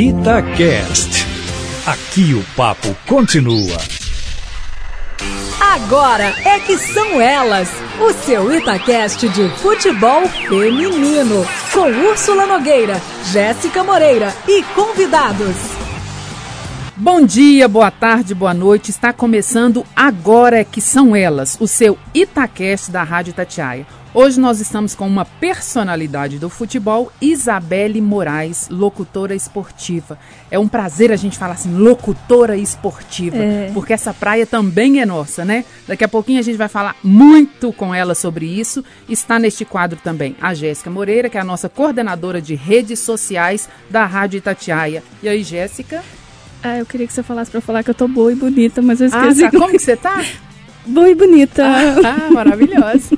Itacast. Aqui o papo continua. Agora é que são elas, o seu Itacast de futebol feminino, com Úrsula Nogueira, Jéssica Moreira e convidados. Bom dia, boa tarde, boa noite. Está começando agora é que são elas, o seu Itacast da Rádio Tatiaia. Hoje nós estamos com uma personalidade do futebol, Isabelle Moraes, locutora esportiva. É um prazer a gente falar assim, locutora esportiva, é. porque essa praia também é nossa, né? Daqui a pouquinho a gente vai falar muito com ela sobre isso. Está neste quadro também a Jéssica Moreira, que é a nossa coordenadora de redes sociais da Rádio Itatiaia. E aí, Jéssica? Ah, eu queria que você falasse para falar que eu tô boa e bonita, mas eu esqueci. Ah, tá. como que você tá? boa e bonita. Ah, maravilhosa.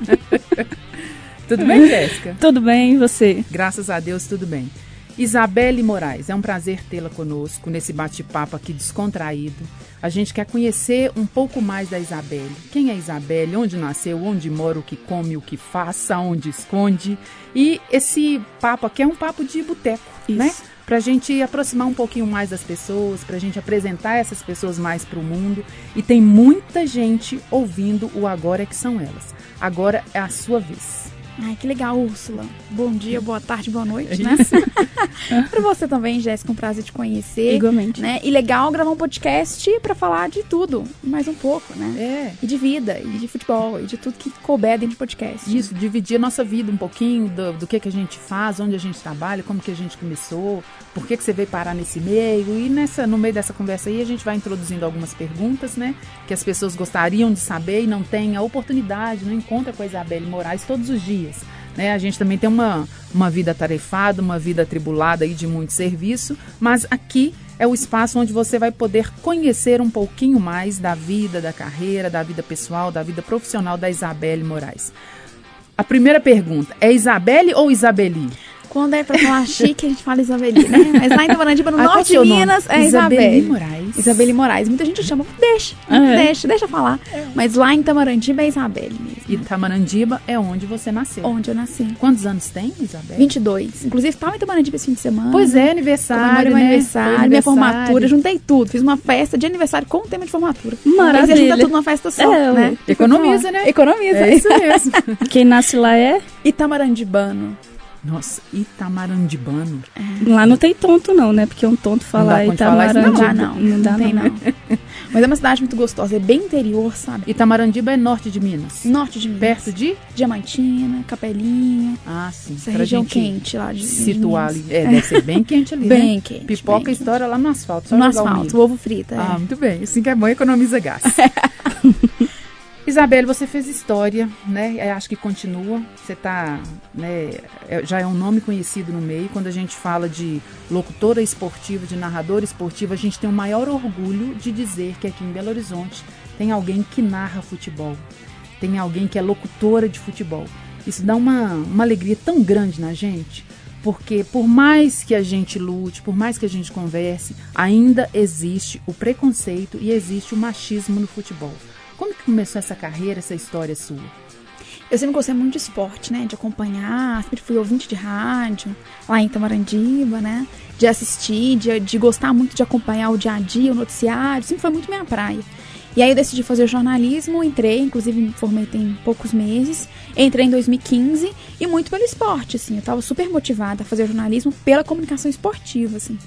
tudo bem, Jéssica? Tudo bem, e você? Graças a Deus, tudo bem. Isabelle Moraes, é um prazer tê-la conosco nesse bate-papo aqui descontraído. A gente quer conhecer um pouco mais da Isabelle. Quem é Isabelle? Onde nasceu? Onde mora? O que come? O que faça? Onde esconde? E esse papo aqui é um papo de boteco, né? Para a gente aproximar um pouquinho mais das pessoas, para a gente apresentar essas pessoas mais para o mundo. E tem muita gente ouvindo o Agora é que são elas. Agora é a sua vez. Ai, que legal, Úrsula. Bom dia, boa tarde, boa noite, né? para você também, Jéssica, um prazer te conhecer. Igualmente. Né? E legal gravar um podcast para falar de tudo, mais um pouco, né? É. E de vida, e de futebol, e de tudo que couber dentro de podcast. Isso, dividir a nossa vida um pouquinho do, do que, que a gente faz, onde a gente trabalha, como que a gente começou, por que, que você veio parar nesse meio. E nessa, no meio dessa conversa aí, a gente vai introduzindo algumas perguntas, né? Que as pessoas gostariam de saber e não têm a oportunidade, não encontra com a Isabelle Moraes todos os dias Né? A gente também tem uma, uma vida tarefada, uma vida atribulada aí de muito serviço, mas aqui é o espaço onde você vai poder conhecer um pouquinho mais da vida, da carreira, da vida pessoal, da vida profissional da Isabelle Moraes. A primeira pergunta, é Isabelle ou Isabeli? Quando é pra falar chique, a gente fala Isabeli, né? Mas lá em Itamandiba, no ah, norte de Minas, é Isabeli Moraes. Isabeli Moraes. Muita gente chama, deixa, é. deixa, deixa falar. É. Mas lá em Itamandiba é Isabeli mesmo. E Itamandiba é onde você nasceu. Onde eu nasci. Quantos anos tem, Isabeli? 22. Inclusive, tava em Itamandiba esse fim de semana. Pois é, aniversário, né? aniversário, minha formatura, juntei tudo. Fiz uma festa de aniversário com o tema de formatura. Maravilha. Junta tudo numa festa só, é, né? Economiza, né? Economiza. É isso mesmo. Quem nasce lá é? Itamarandibano. Nossa, Itamarandibano. É. Lá não tem tonto não, né? Porque um tonto falar Itamarandibano. Não, não, não, não, tem não. Mas é uma cidade muito gostosa, é bem interior, sabe? Itamarandiba é norte de Minas. Norte de Minas. Perto de? Diamantina, Capelinha. Ah, sim. Essa região quente lá de Situar ali. É, deve ser bem quente ali, Bem né? quente. Pipoca bem estoura lá no asfalto. Só no asfalto, o ovo frito. É. Ah, muito bem. Assim que é bom, economiza gás. Isabelle, você fez história, né? Eu acho que continua. Você tá, né? É, já é um nome conhecido no meio. Quando a gente fala de locutora esportiva, de narradora esportiva, a gente tem o maior orgulho de dizer que aqui em Belo Horizonte tem alguém que narra futebol, tem alguém que é locutora de futebol. Isso dá uma, uma alegria tão grande na gente, porque por mais que a gente lute, por mais que a gente converse, ainda existe o preconceito e existe o machismo no futebol. Que começou essa carreira, essa história sua? Eu sempre gostei muito de esporte, né? De acompanhar, sempre fui ouvinte de rádio, lá em Tamarandiba, né? De assistir, de, de gostar muito de acompanhar o dia a dia, o noticiário, sempre foi muito minha praia. E aí eu decidi fazer jornalismo, entrei, inclusive me formei tem poucos meses. Entrei em 2015 e muito pelo esporte, assim. Eu tava super motivada a fazer jornalismo pela comunicação esportiva, assim.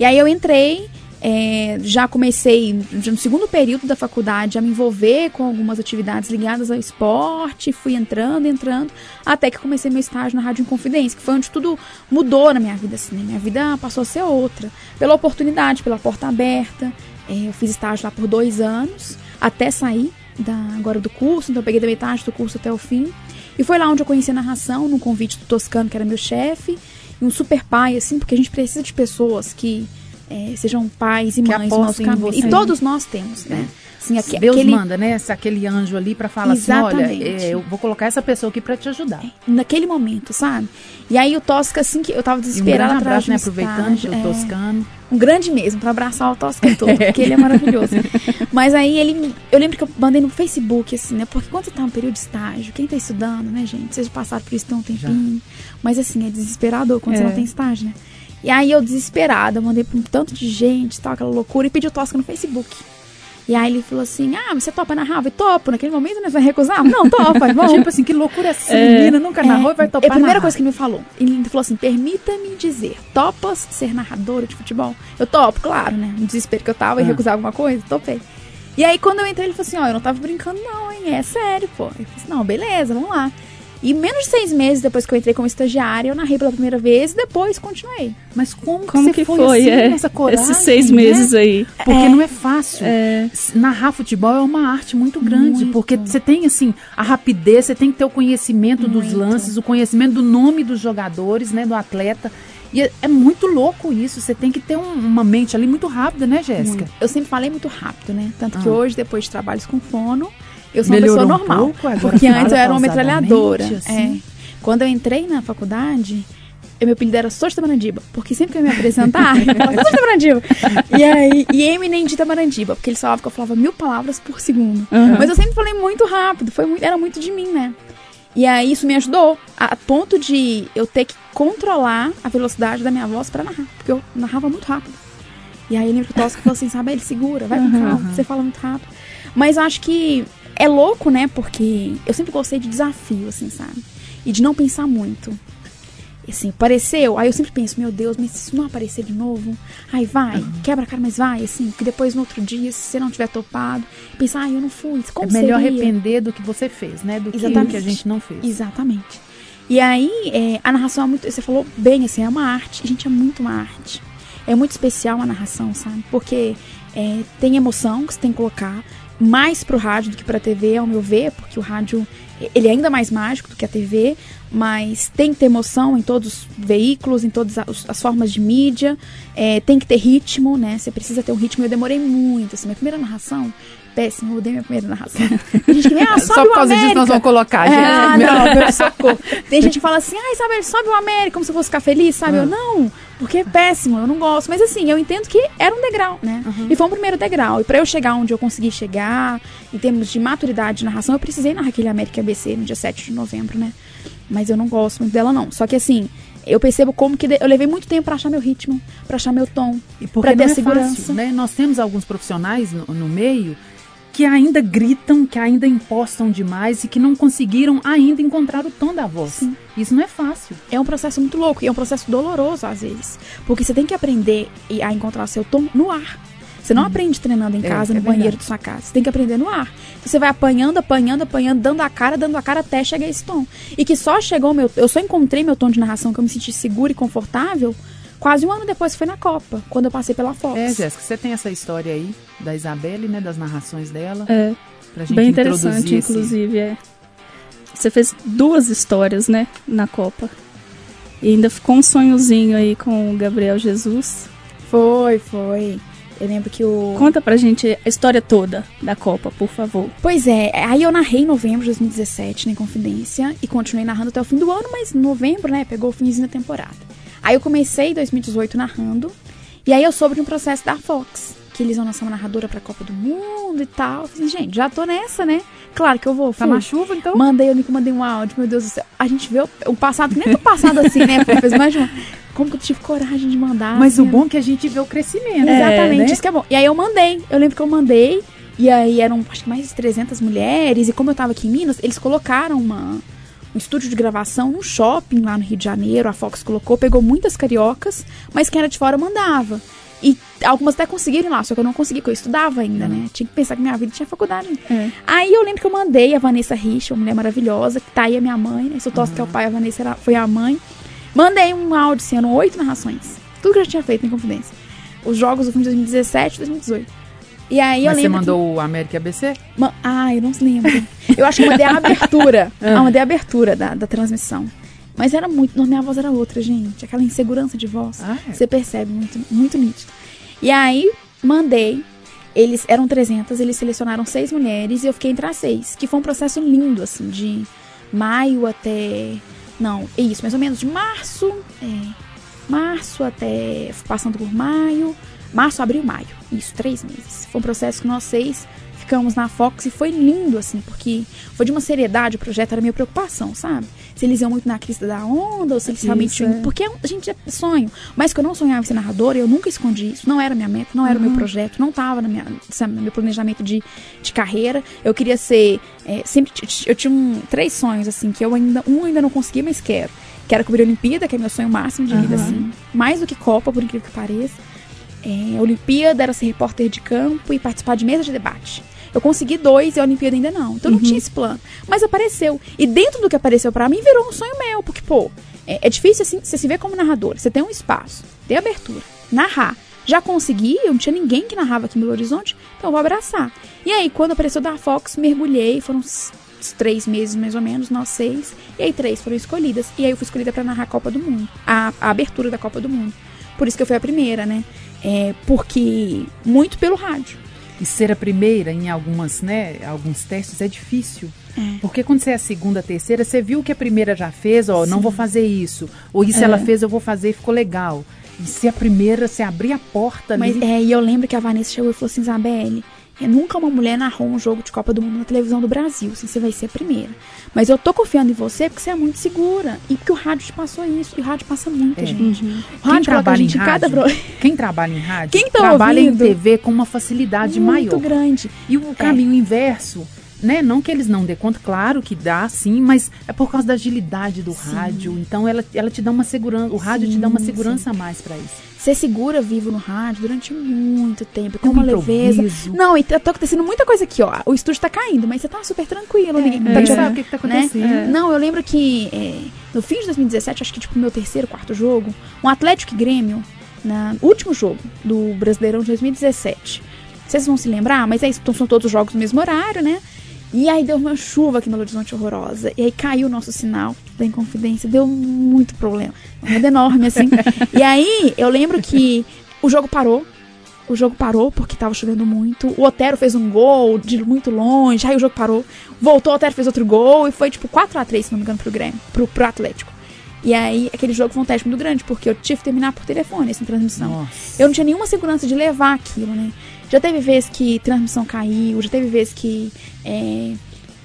E aí eu entrei, é, já comecei no segundo período da faculdade a me envolver com algumas atividades ligadas ao esporte, fui entrando, entrando, até que comecei meu estágio na Rádio Inconfidência, que foi onde tudo mudou na minha vida, assim, né? Minha vida passou a ser outra, pela oportunidade, pela porta aberta. É, eu fiz estágio lá por dois anos, até sair da, agora do curso, então eu peguei da metade do curso até o fim. E foi lá onde eu conheci a narração, no convite do Toscano, que era meu chefe, e um super pai, assim, porque a gente precisa de pessoas que é, sejam pais e que mães do nosso caminho. E todos nós temos, né? É. Assim, aqui, Deus aquele... manda, né? Aquele anjo ali para falar Exatamente. assim, olha, é, eu vou colocar essa pessoa aqui para te ajudar. É, naquele momento, sabe? E aí o Tosca, assim, que eu tava desesperada um para abraço, né? Aproveitando o é. Toscano. Um grande mesmo, para abraçar o Tosca todo, porque ele é maravilhoso. Mas aí ele, eu lembro que eu mandei no Facebook, assim, né? Porque quando você tá no período de estágio, quem tá estudando, né, gente? Vocês passaram por isso tem um tempinho. Já. Mas assim, é desesperador quando você não tem estágio, né? E aí eu desesperada, mandei pra um tanto de gente, tal, aquela loucura, e pedi o Tosca no Facebook. E aí ele falou assim: Ah, você topa narrar? Eu topo. Naquele momento nós vai recusar? Não, topa, vamos. Tipo assim, que loucura essa menina nunca narrou e vai topar É a primeira narrar. coisa que ele me falou. Ele falou assim: permita-me dizer, topas ser narradora de futebol? Eu topo, claro, né? No desespero que eu tava e Ah. recusar alguma coisa, topei. E aí, quando eu entrei, ele falou assim: Ó, eu não tava brincando, não, hein? É sério, pô. Eu falei assim: Não, beleza, vamos lá. E menos de seis meses depois que eu entrei como estagiária, eu narrei pela primeira vez e depois continuei. Mas como, Como você que foi, foi, assim, é, nessa coragem, esses seis né? meses aí? Porque É. não é fácil. É, Narrar futebol é uma arte muito grande, Muito. porque você tem assim a rapidez, você tem que ter o conhecimento dos Muito. lances, o conhecimento do nome dos jogadores, né, do atleta. E é, é muito louco isso. Você tem que ter um- uma mente ali muito rápida, né, Jéssica? Eu sempre falei muito rápido, né? Tanto que Ah. hoje, depois de trabalhos com fono, eu sou Melhorou uma um pessoa normal. pouco, porque antes eu era uma metralhadora. assim. É. Quando eu entrei na faculdade, eu, meu apelido era Soja Tamarandiba. Porque sempre que eu ia me apresentar, eu falava Soja Tamarandiba. E aí, e Eminem de Tamarandiba. Porque eles falavam que eu falava mil palavras por segundo. Aham. Mas eu sempre falei muito rápido. Foi muito, era muito de mim, né? E aí isso me ajudou a, a ponto de eu ter que controlar a velocidade da minha voz pra narrar. Porque eu narrava muito rápido. E aí lembro que o Tosca falou assim, sabe, ele segura, vai com calma, você fala muito rápido. Mas eu acho que é louco, né? Porque eu sempre gostei de desafio, assim, sabe? E de não pensar muito. E, Assim, apareceu, aí eu sempre penso, meu Deus, mas se isso não aparecer de novo, ai vai, quebra a cara, mas vai, assim, que depois no outro dia, se você não tiver topado, pensar, ai, eu não fui, como é melhor seria? arrepender do que você fez, né? Do Exatamente. que a gente não fez. Exatamente. E aí, é, a narração é muito. Você falou bem, assim, é uma arte. Gente, é muito uma arte. É muito especial a narração, sabe? Porque é, tem emoção que você tem que colocar mais pro rádio do que pra TV, ao meu ver, porque o rádio ele é ainda mais mágico do que a TV, mas tem que ter emoção em todos os veículos, em todas as, as formas de mídia, é, tem que ter ritmo, né? Você precisa ter um ritmo. Eu demorei muito, assim, minha primeira narração, péssima, eu odeio minha primeira narração. Tem gente que vem, ah, sobe Só por causa disso nós vamos colocar, gente. Ah, não, meu socorro. Tem gente que fala assim, ai, sabe, sobe o América como se eu fosse ficar feliz, sabe? Ah. Eu, não, porque é péssimo, eu não gosto. Mas assim, eu entendo que era um degrau, né? Uhum. E foi um primeiro degrau. E pra eu chegar onde eu consegui chegar, em termos de maturidade de narração, eu precisei narrar aquele América ABC no dia 7 de novembro, né? Mas eu não gosto muito dela, não. Só que assim, eu percebo como que eu levei muito tempo pra achar meu ritmo, pra achar meu tom. Pra ter não é segurança. fácil, né? Nós temos alguns profissionais no, no meio que ainda gritam, que ainda impostam demais e que não conseguiram ainda encontrar o tom da voz. Sim. Isso não é fácil. É um processo muito louco e é um processo doloroso às vezes. Porque você tem que aprender a encontrar seu tom no ar. Você não aprende treinando em É, casa, é no banheiro verdade. da sua casa. Você tem que aprender no ar. Então, você vai apanhando, apanhando, apanhando, dando a cara, dando a cara até chegar a esse tom. E que só chegou o meu. Eu só encontrei meu tom de narração que eu me senti segura e confortável quase um ano depois foi na Copa, quando eu passei pela Fox. É, Jéssica, você tem essa história aí da Isabelle, né? Das narrações dela. é. Pra gente Bem interessante, esse- inclusive, é. Você fez duas histórias, né, na Copa. E ainda ficou um sonhozinho aí com o Gabriel Jesus. Foi, foi. Eu lembro que o. Conta pra gente a história toda da Copa, por favor. Pois é, aí eu narrei em novembro de 2017, na Inconfidência, e continuei narrando até o fim do ano, mas em novembro, né, pegou o finzinho da temporada. Aí eu comecei em 2018 narrando, e aí eu soube de um processo da Fox, que eles vão lançar uma narradora pra Copa do Mundo e tal. Eu falei, gente, já tô nessa, né? Claro que eu vou. Tá na chuva, então? Mandei, eu mandei um áudio, meu Deus do céu. A gente vê o, o passado, nem o passado assim, né? Fez mais de uma. Como que eu tive coragem de mandar? Mas o assim, bom é que a gente vê o crescimento. Exatamente, né? isso que é bom. E aí eu mandei, eu lembro que eu mandei, e aí eram acho que mais de 300 mulheres, e como eu tava aqui em Minas, eles colocaram uma, um estúdio de gravação num shopping lá no Rio de Janeiro, a Fox colocou, pegou muitas cariocas, mas quem era de fora mandava. E algumas até conseguiram ir lá, só que eu não consegui, porque eu estudava ainda, né? Tinha que pensar que minha vida tinha faculdade. É. Aí eu lembro que eu mandei a Vanessa Rich, uma mulher maravilhosa, que tá aí a minha mãe, né? O Tosso que é o pai, a Vanessa era, foi a mãe. Mandei um áudio, assim, eram oito narrações. Tudo que eu já tinha feito em Confidência. Os jogos do fim de 2017 e 2018. E aí eu Mas você lembro. mandou o América ABC? Que... Ma- Ah, eu não lembro. eu acho que eu mandei a abertura. ah, eu mandei a abertura da, da transmissão. Mas era muito. Minha voz era outra, gente. Aquela insegurança de voz. Ah, é. Você percebe muito, muito nítido. E aí, mandei. Eles eram 300, eles selecionaram seis mulheres e eu fiquei entre as seis. Que foi um processo lindo, assim, de maio até. Não, é isso, mais ou menos de março. É, março até. passando por maio. Março, abril, maio. Isso, três meses. Foi um processo que nós seis ficamos na Fox e foi lindo, assim, porque foi de uma seriedade o projeto, era minha preocupação, sabe? Se eles iam muito na crista da onda, ou se eles Isso, realmente. é. Porque a gente é sonho. Mas que eu não sonhava em ser narradora, eu nunca escondi isso. Não era minha meta, não era o Uhum. meu projeto, não estava no meu planejamento de, de carreira. Eu queria ser. é, sempre. Eu tinha um- três sonhos, assim, que eu ainda. Um ainda não consegui, mas quero. Quero cobrir a Olimpíada, que é meu sonho máximo de vida, Aham. assim. Mais do que Copa, por incrível que pareça. É, Olimpíada era ser repórter de campo e participar de mesa de debate. Eu consegui dois e a Olimpíada ainda não. Então não tinha esse plano. Mas apareceu. E dentro do que apareceu pra mim, virou um sonho meu. Porque, pô, é, é difícil assim, você se vê como narrador. Você tem um espaço, tem abertura, narrar. Já consegui, eu não tinha ninguém que narrava aqui em Belo Horizonte, então eu vou abraçar. E aí, quando apareceu da Fox, mergulhei, foram uns três meses mais ou menos, nós seis, e aí três foram escolhidas. E aí eu fui escolhida pra narrar a Copa do Mundo, a, a abertura da Copa do Mundo. Por isso que eu fui a primeira, né? É, porque muito pelo rádio. E ser a primeira em algumas, né, alguns testes é difícil. É. Porque quando você é a segunda, a terceira, você viu que a primeira já fez, ó, não Sim. vou fazer isso. Ou isso É. ela fez, eu vou fazer e ficou legal. E ser a primeira, você abrir a porta Mas ali. é, e eu lembro que a Vanessa chegou e falou assim, Isabelle, é, nunca uma mulher narrou um jogo de Copa do Mundo na televisão do Brasil, assim, você vai ser a primeira. Mas eu tô confiando em você porque você é muito segura. E porque o rádio te passou isso. E o rádio passa muito, É. gente. Uhum. O Quem rádio a trabalha em gente em cada rádio, pro... quem trabalha em rádio, Quem tá trabalha ouvindo? em TV com uma facilidade muito maior. grande. E o caminho inverso, né? Não que eles não dê conta, claro que dá, sim, mas é por causa da agilidade do Sim. rádio. Então ela, ela te dá uma segurança, o rádio te dá uma Sim, segurança a mais pra isso. Você segura vivo no rádio durante muito tempo. Tem Com uma leveza. Não, e tá tá acontecendo muita coisa aqui, ó. O estúdio tá caindo, mas você tá super tranquilo. ninguém Não tá te sabe o que, que tá né? acontecendo. É. Não, eu lembro que é, no fim de 2017, acho que tipo meu terceiro, quarto jogo, um Atlético e Grêmio, na último jogo do Brasileirão de 2017. Vocês vão se lembrar, mas é isso, então são todos os jogos no mesmo horário, né? E aí deu uma chuva aqui no Horizonte horrorosa. E aí caiu o nosso sinal da Inconfidência. Deu muito problema. Uma enorme, assim. e aí eu lembro que o jogo parou. O jogo parou porque tava chovendo muito. O Otero fez um gol de muito longe. Aí o jogo parou. Voltou, o Otero fez outro gol. E foi tipo 4x3, se não me engano, pro Grêmio. Pro, pro Atlético. E aí aquele jogo foi um teste muito grande. Porque eu tive que terminar por telefone essa transmissão. Nossa. Eu não tinha nenhuma segurança de levar aquilo, né? Já teve vezes que transmissão caiu, já teve vezes que, é,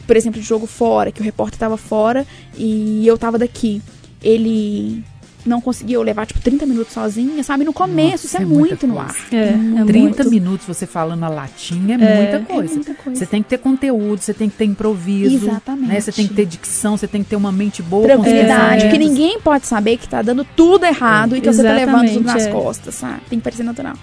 por exemplo, de jogo fora, que o repórter tava fora e eu tava daqui. Ele não conseguiu levar, tipo, 30 minutos sozinha, sabe? No começo, Nossa, isso é, é muito no ar. É, é 30 muito. minutos você falando a latinha é, É, muita coisa. É muita coisa. Você tem que ter conteúdo, você tem que ter improviso. Exatamente. Né? Você tem que ter dicção, você tem que ter uma mente boa. Tranquilidade, É. porque ninguém pode saber que tá dando tudo errado e que você tá levando tudo nas Exatamente, é. costas, sabe? Tem que parecer natural.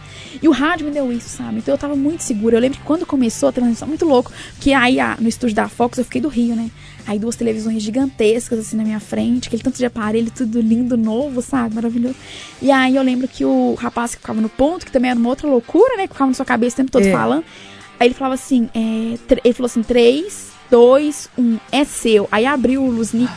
E o rádio me deu isso, sabe? Então eu tava muito segura. Eu lembro que quando começou a transmissão, muito louco, que aí ah, no estúdio da Fox eu fiquei do Rio, né? Aí duas televisões gigantescas assim na minha frente, aquele tanto de aparelho, tudo lindo, novo, sabe? Maravilhoso. E aí eu lembro que o rapaz que ficava no ponto, que também era uma outra loucura, né? Que ficava na sua cabeça o tempo todo É. falando. Aí ele falava assim, é, ele falou assim, 3, 2, 1, é seu. Aí abriu o Luznik,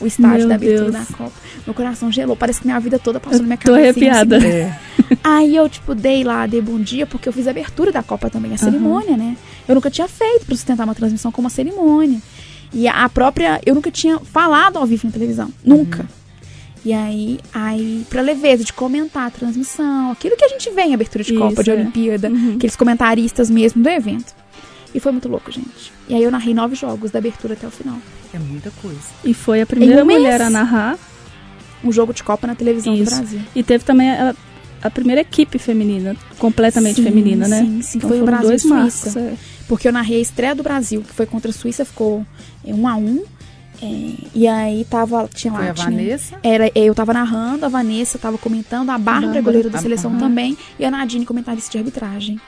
o estádio Meu da abertura da Copa. Meu coração gelou. Parece que minha vida toda passou na minha Tô cabeça. assim, arrepiada. É. Aí eu, tipo, dei lá, dei bom dia, porque eu fiz a abertura da Copa também, a cerimônia, né? Eu nunca tinha feito pra sustentar uma transmissão como uma cerimônia. E a própria. Eu nunca tinha falado ao vivo na televisão. Nunca. E aí, aí, pra leveza de comentar a transmissão, aquilo que a gente vê em abertura de Isso, Copa, de é. Olimpíada, Uhum. aqueles comentaristas mesmo do evento. E foi muito louco, gente. E aí eu narrei nove jogos da abertura até o final. É muita coisa. E foi a primeira um mês? mulher a narrar. Um jogo de Copa na televisão Isso. do Brasil. E teve também a, a primeira equipe feminina, completamente Sim, feminina, né? sim, sim. Então Foi o Brasil e dois marcos. Suíça. é. Porque eu narrei a estreia do Brasil, que foi contra a Suíça, ficou um a um. É, e aí tava. Tinha lá. Foi a tinha- Vanessa. Era, eu tava narrando, a Vanessa tava comentando, a Bárbara, goleira da A- seleção também, e a Nadine, comentarista de arbitragem.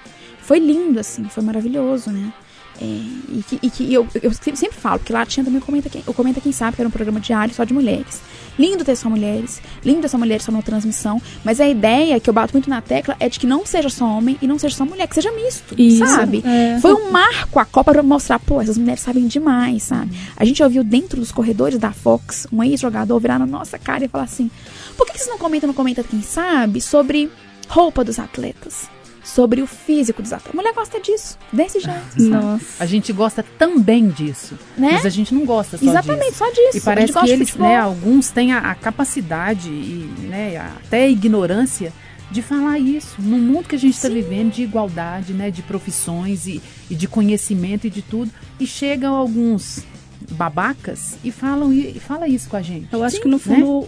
Foi lindo, assim, foi maravilhoso, né? É, e que, e que eu, eu sempre falo, porque lá tinha também Comenta Quem, o Comenta Quem Sabe, que era um programa diário só de mulheres. Lindo ter só mulheres, lindo ter só mulheres só numa transmissão, mas a ideia que eu bato muito na tecla é de que não seja só homem e não seja só mulher, que seja misto, Isso, sabe? é. Foi um marco a Copa pra mostrar, pô, essas mulheres sabem demais, sabe? A gente ouviu dentro dos corredores da Fox um ex-jogador virar na nossa cara e falar assim: por que, que vocês não comentam no Comenta Quem Sabe sobre roupa dos atletas? Sobre o físico dos atletas. A mulher gosta disso, desse jeito, sabe? Nossa. A gente gosta também disso. Né? Mas a gente não gosta só Exatamente, disso. só disso. E parece que eles, né, alguns têm a, a capacidade e né, até a ignorância de falar isso. No mundo que a gente está vivendo, de igualdade, né? De profissões e, e de conhecimento e de tudo. E chegam alguns babacas e falam e fala isso com a gente. Eu acho que no fundo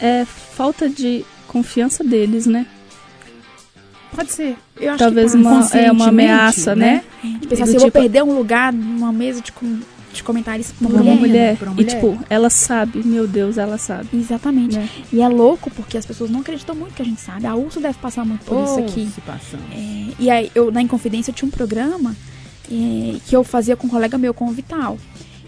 é falta de confiança deles, né? Pode ser. Eu acho Talvez que uma, é uma ameaça, né? É, de pensar Do assim, eu vou tipo- perder um lugar numa mesa de, com, de comentários pra Pra mulher. uma mulher. pra uma E mulher. tipo, ela sabe, meu Deus, ela sabe. Exatamente. Né? E é louco porque as pessoas não acreditam muito que a gente sabe. A Urso deve passar muito por isso Oh, aqui. se passando. É, e aí, eu, na Inconfidência, eu tinha um programa é, que eu fazia com um colega meu, com o Vital.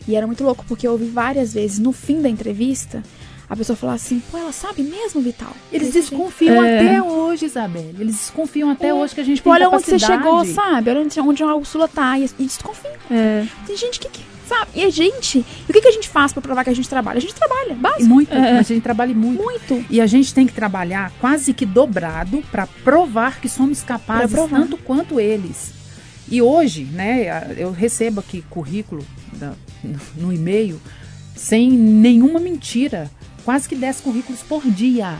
E era muito louco, porque eu ouvi várias vezes, no fim da entrevista, a pessoa falar assim, pô, ela sabe mesmo, Vital? Eles jeito. desconfiam É. até hoje, Isabelle. Eles desconfiam até É. hoje que a gente Tipo, tem olha onde você capacidade. chegou, sabe? Olha onde, onde a Úrsula tá. E, e desconfia. É, Tem gente que, que- sabe? E a gente... E o que, que a gente faz pra provar que a gente trabalha? A gente trabalha, E básico. muito, É. a gente trabalha muito. Muito. E a gente tem que trabalhar quase que dobrado para provar que somos capazes tanto quanto eles. E hoje, né, eu recebo aqui currículo da- no e-mail sem nenhuma mentira. Quase que 10 currículos por dia.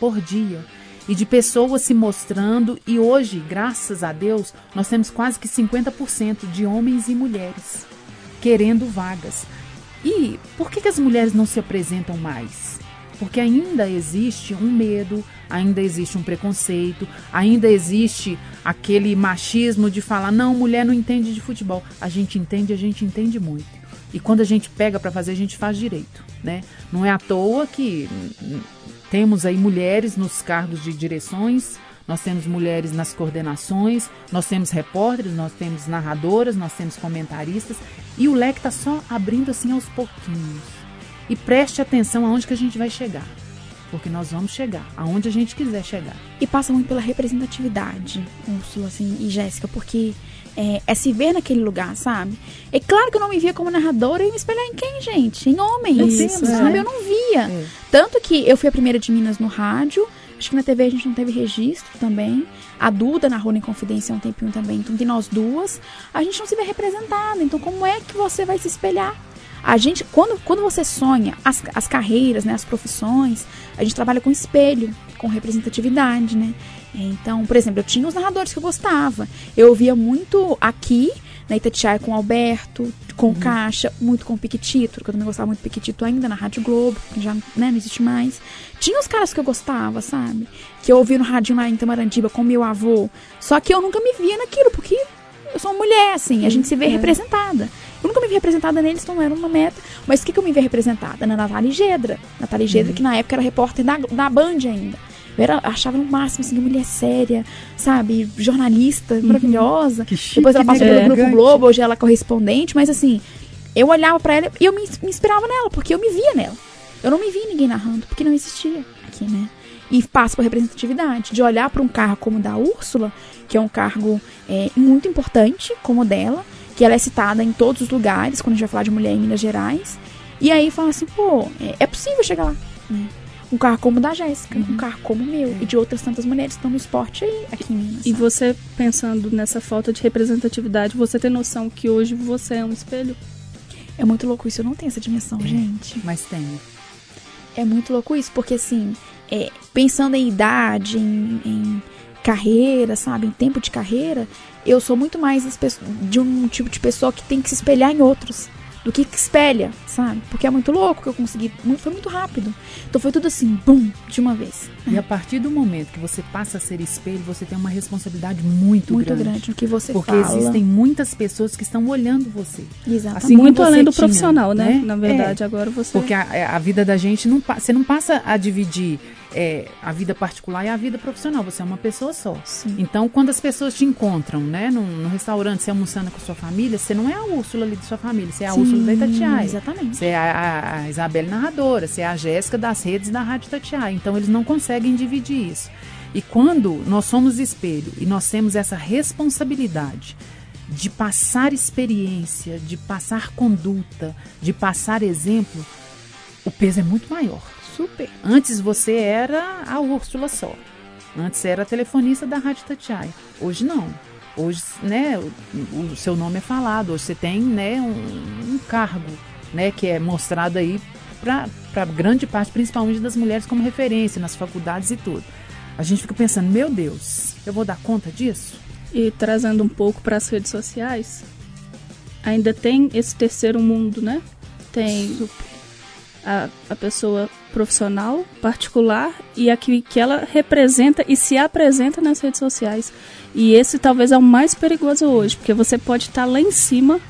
Por dia. E de pessoas se mostrando. E hoje, graças a Deus, nós temos quase que 50% de homens e mulheres querendo vagas. E por que, que as mulheres não se apresentam mais? Porque ainda existe um medo, ainda existe um preconceito, ainda existe aquele machismo de falar: não, mulher não entende de futebol. A gente entende, a gente entende muito. E quando a gente pega para fazer, a gente faz direito, né? Não é à toa que temos aí mulheres nos cargos de direções, nós temos mulheres nas coordenações, nós temos repórteres, nós temos narradoras, nós temos comentaristas e o leque está só abrindo assim aos pouquinhos. E preste atenção aonde que a gente vai chegar, porque nós vamos chegar aonde a gente quiser chegar. E passa muito pela representatividade, Úrsula, assim, e Jéssica, porque é, é se ver naquele lugar, sabe? É claro que eu não me via como narradora, ia me espelhar em quem, gente? Em homens, Isso, sabe? é. Eu não via. É. Tanto que eu fui a primeira de Minas no rádio, acho que na TV a gente não teve registro também. A Duda narrou em Confidência há um tempinho também, então tem nós duas. A gente não se vê representada, então como é que você vai se espelhar? A gente, quando, quando você sonha as, as carreiras, né, as profissões, a gente trabalha com espelho, com representatividade, né? Então, por exemplo, eu tinha os narradores que eu gostava. Eu ouvia muito aqui, na Itatiaia com o Alberto, com o Caixa, muito com o Piquetito, que eu também gostava muito do Piquetito ainda na Rádio Globo, que já né, não existe mais. Tinha os caras que eu gostava, sabe? Que eu ouvia no rádio lá em Tamarandiba com meu avô. Só que eu nunca me via naquilo, porque eu sou uma mulher, assim, a gente se vê representada. Eu nunca me vi representada neles, então era uma meta. Mas o que, que eu me vi representada? Na Natália Gedra. Natália Gedra, que na época era repórter da, da Band ainda. Eu era, achava no máximo, assim, mulher séria, sabe? Jornalista, maravilhosa. Que chique, Depois ela passou né? pelo Grupo. Globo, hoje ela é correspondente, mas assim, eu olhava pra ela e eu me, me inspirava nela, porque eu me via nela. Eu não me via ninguém narrando, porque não existia aqui, né? E passa por representatividade, de olhar para um cargo como o da Úrsula, que é um cargo é, muito importante, como o dela, que ela é citada em todos os lugares, quando a gente vai falar de mulher em Minas Gerais. E aí fala assim, pô, é, é possível chegar lá, né? Um carro como o da Jéssica, um carro como o meu, e de outras tantas mulheres que estão no esporte aí, aqui em Minas. E sabe? você pensando nessa falta de representatividade, você tem noção que hoje você é um espelho? É muito louco isso, eu não tenho essa dimensão, gente. Mas tem. É muito louco isso, porque assim, é, pensando em idade, em, em carreira, sabe, em tempo de carreira, eu sou muito mais de um tipo de pessoa que tem que se espelhar em outros do que que espelha, sabe? Porque é muito louco que eu consegui, muito, foi muito rápido. Então foi tudo assim, bum, de uma vez. E a partir do momento que você passa a ser espelho, você tem uma responsabilidade muito, Muito grande. grande no que você Porque fala. existem muitas pessoas que estão olhando você. Exatamente. assim Muito como além do tinha, profissional, né? né? Na verdade, agora você. Porque a, a vida da gente não você não passa a dividir é, a vida particular e a vida profissional. Você é uma pessoa só. Sim. Então, quando as pessoas te encontram, né, num, num restaurante, você almoçando com sua família, você não é a Úrsula ali de sua família, você é a Sim, Úrsula da Itatiaia. Exatamente. Você é a, a, Isabelle narradora, você é a Jéssica das redes da Rádio Itatiaia. Então, eles não conseguem dividir isso. E quando nós somos espelho e nós temos essa responsabilidade de passar experiência, de passar conduta, de passar exemplo, o peso é muito maior. Super. Antes você era a Úrsula só. Antes era a telefonista da Rádio Tatiaia. Hoje não. Hoje, né, o, o seu nome é falado. Hoje você tem, né, um, um cargo, né, que é mostrado aí para grande parte, principalmente das mulheres como referência nas faculdades e tudo. a gente fica pensando, meu Deus, eu vou dar conta disso? E trazendo um pouco para as redes sociais, ainda tem esse terceiro mundo, né? Tem a, a pessoa profissional, particular e a que, que ela representa e se apresenta nas redes sociais. E esse talvez é o mais perigoso hoje, porque você pode estar lá em cima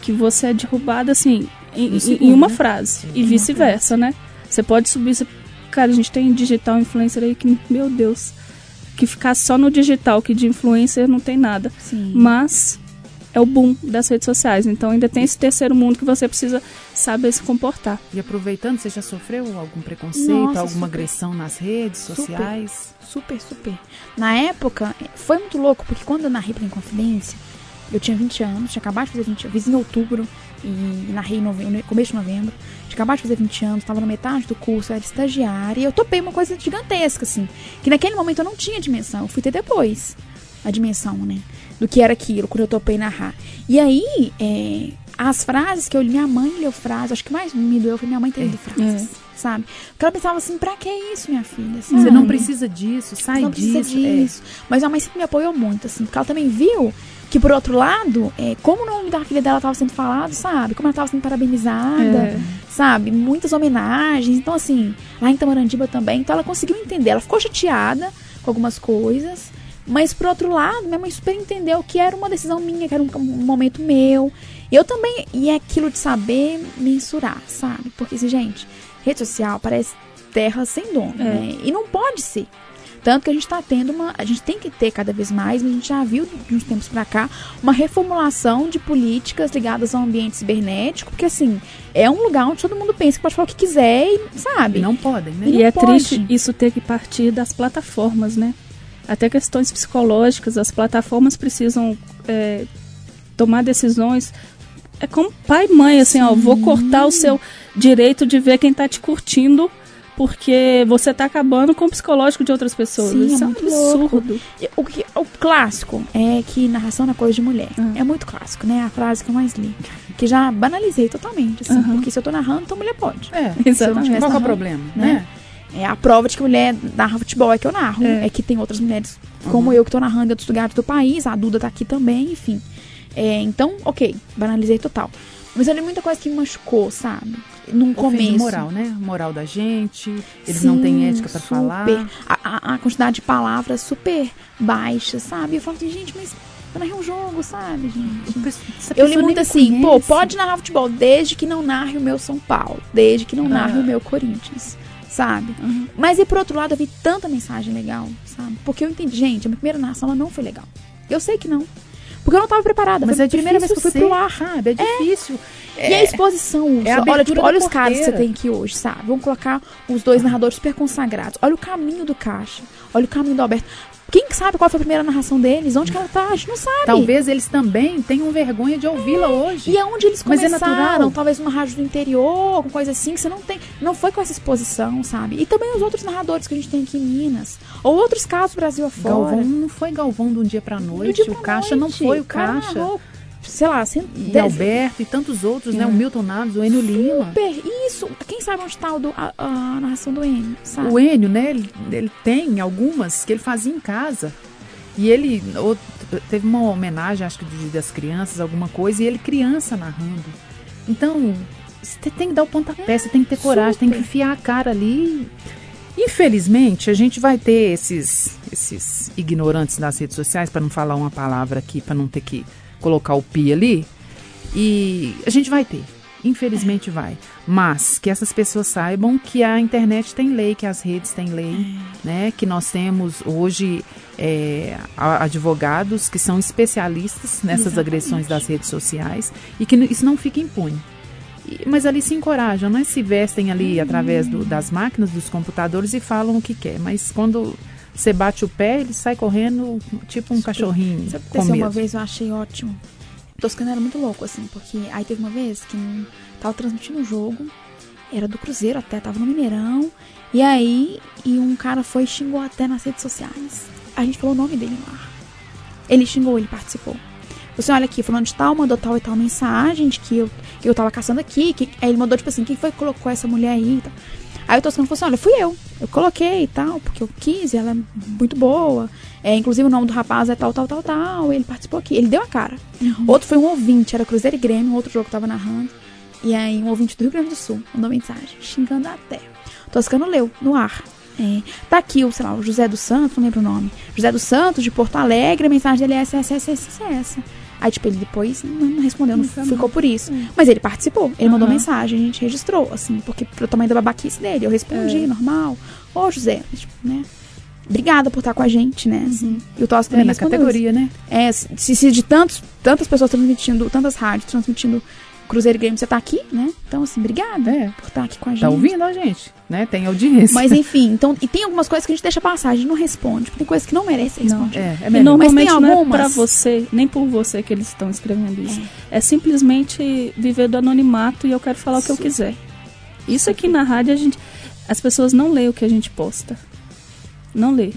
que você é derrubado assim em, segundo, em uma né? frase e vice-versa, né? Você pode subir, você- cara, a gente tem digital influencer aí que, meu Deus, que ficar só no digital, que de influencer não tem nada. Sim. Mas é o boom das redes sociais, então ainda tem esse terceiro mundo que você precisa saber se comportar. E aproveitando, você já sofreu algum preconceito, Nossa, alguma super. agressão nas redes Super. sociais? Super, super. Na época, foi muito louco, porque quando eu narrei pra Inconfidência, eu tinha 20 anos, tinha acabado de fazer 20 anos, fiz em outubro e narrei em novembro, começo de novembro. Tinha acabado de fazer 20 anos, tava na metade do curso, eu era estagiária, e eu topei uma coisa gigantesca, assim, que naquele momento eu não tinha dimensão, eu fui ter depois a dimensão, né, do que era aquilo, quando eu topei narrar. E aí, é, as frases que eu li, minha mãe leu frases, acho que mais me doeu foi minha mãe ter lido frases, sabe? Porque ela pensava assim, pra que isso, minha filha? Você não precisa disso, sai não precisa disso. é. Mas a mãe sempre me apoiou muito, assim, porque ela também viu que, por outro lado, é, como o nome da filha dela estava sendo falado, sabe? Como ela estava sendo parabenizada, É. sabe? Muitas homenagens. Então, assim, lá em Tamarandiba também. Então, ela conseguiu entender. Ela ficou chateada com algumas coisas. Mas, por outro lado, minha mãe super entendeu que era uma decisão minha, que era um, um momento meu. E eu também. E é aquilo de saber mensurar, sabe? Porque, assim, gente, rede social parece terra sem dono, É. né? E não pode ser. Tanto que a gente está tendo uma. A gente tem que ter cada vez mais, mas a gente já viu de uns tempos para cá uma reformulação de políticas ligadas ao ambiente cibernético, porque assim, é um lugar onde todo mundo pensa que pode falar o que quiser e, sabe? E não podem, né? E E, é pode. triste isso ter que partir das plataformas, né? Até questões psicológicas, as plataformas precisam é, tomar decisões. É como pai e mãe, assim, ó, vou cortar o seu direito de ver quem tá te curtindo, porque você tá acabando com o psicológico de outras pessoas. Sim, é isso é, um muito louco. absurdo. O, que, o clássico é que narração é coisa de mulher. Uhum. É muito clássico, né? A frase que eu mais li. Que já banalizei totalmente, assim. Uhum. Porque se eu tô narrando, então mulher pode. É, Exatamente. Qual é o problema, né? né? É a prova de que mulher narra futebol é que eu narro. É. É, que tem outras mulheres como eu que tô narrando em outros lugares do país. A Duda tá aqui também, enfim. É, então, ok, banalizei total. Mas li muita coisa que me machucou, sabe? Num Ofende começo. moral, né? Moral da gente, eles não têm Sim, ética pra super. falar. A, a- a quantidade de palavras super baixa, sabe? Eu falo assim, gente, mas eu narrei um jogo, sabe, gente? Eu li muito assim, pô, conhece. pode narrar futebol, desde que não narre o meu São Paulo, desde que não narre Ah. o meu Corinthians, sabe? Uhum. Mas e por outro lado, eu vi tanta mensagem legal, sabe? Porque eu entendi, gente, a minha primeira narração ela não foi legal. Eu sei que não. Porque eu não tava preparada. Mas foi é a primeira vez que eu fui difícil pro ser, ar. sabe? É difícil. E a exposição, Úrsula, é a olha, tipo, olha os caras que você tem aqui hoje, sabe? Vamos colocar os dois narradores super consagrados. Olha o caminho do Caixa. Olha o caminho do Alberto. Quem que sabe qual foi a primeira narração deles? Onde que ela tá? A gente não sabe. Talvez eles também tenham vergonha de ouvi-la hoje. E aonde eles Mas é começaram? natural. Talvez numa rádio do interior, alguma coisa assim, que você não tem. Não foi com essa exposição, sabe? E também os outros narradores que a gente tem aqui em Minas. Ou outros casos do Brasil afora. Galvão não foi Galvão de um dia pra noite. dia o pra Caixa não noite. foi o Caixa. narrou, sei lá, cent... E Alberto e tantos outros, né? É. O Milton Naves, o Enio Lima. Super, isso. Quem sabe onde tá o do, a, a narração do Enio, sabe? O Enio, né? Ele, ele tem algumas que ele fazia em casa. E ele ou- teve uma homenagem, acho que do Dia das Crianças, alguma coisa, e ele criança narrando. Então, você tem que dar o pontapé, você tem que ter coragem, tem que super. enfiar a cara ali. Infelizmente, a gente vai ter esses, esses ignorantes das redes sociais, para não falar uma palavra aqui, para não ter que colocar o pi ali. E a gente vai ter. Infelizmente vai. Mas que essas pessoas saibam que a internet tem lei, que as redes têm lei, né? Que nós temos hoje é, advogados que são especialistas nessas Exatamente. agressões das redes sociais e que isso não fica impune. Mas ali se encorajam, né? Se vestem ali através do- das máquinas, dos computadores e falam o que quer. Mas quando você bate o pé, ele sai correndo tipo um cachorrinho. Sabe o que aconteceu uma vez, eu achei ótimo. O Toscano era muito louco, assim, porque aí teve uma vez que tava transmitindo um jogo, era do Cruzeiro até, tava no Mineirão, e aí e um cara foi e xingou até nas redes sociais. A gente falou o nome dele ar. Ele xingou, ele participou. Você olha aqui, falando de tal, mandou tal e tal mensagem de que eu, que eu tava caçando aqui. Que, aí ele mandou, tipo assim, quem foi que colocou essa mulher aí e tal. Aí o Toscano falou assim: olha, fui eu. Eu coloquei e tal, porque eu quis, ela é muito boa. É, inclusive o nome do rapaz é tal, tal, tal, tal. Ele participou aqui. Ele deu a cara. Outro foi um ouvinte, era Cruzeiro e Grêmio, outro jogo que tava narrando. E aí um ouvinte do Rio Grande do Sul mandou mensagem, xingando até. O Toscano leu no ar. É, tá aqui o, sei lá, o José dos Santos, não lembro o nome. José dos Santos, de Porto Alegre, a mensagem dele é essa, essa, essa, essa, essa. Aí, tipo, ele depois não, respondeu, não ficou por isso. Mas ele participou, ele mandou mensagem, a gente registrou, assim, porque pro tamanho da babaquice dele, eu respondi, normal. Ô, José, tipo, né? Obrigada por estar com a gente, né? assim. E o Tosco É, também na respondeu. categoria, né? É, se, se de tantos, tantas pessoas transmitindo, tantas rádios transmitindo Cruzeiro Grêmio, você tá aqui, né? Então, assim, obrigada É. por estar aqui com a gente. Tá ouvindo a gente, né? Tem audiência. Mas enfim, então, e tem algumas coisas que a gente deixa passar, a gente não responde, porque tem coisas que não merecem Não. responder. É, é E melhor. normalmente Mas tem não é algumas- pra você, nem por você que eles estão escrevendo isso. É, simplesmente viver do anonimato e eu quero falar o que eu quiser. Isso aqui na rádio a gente. As pessoas não leem o que a gente posta. Não lê.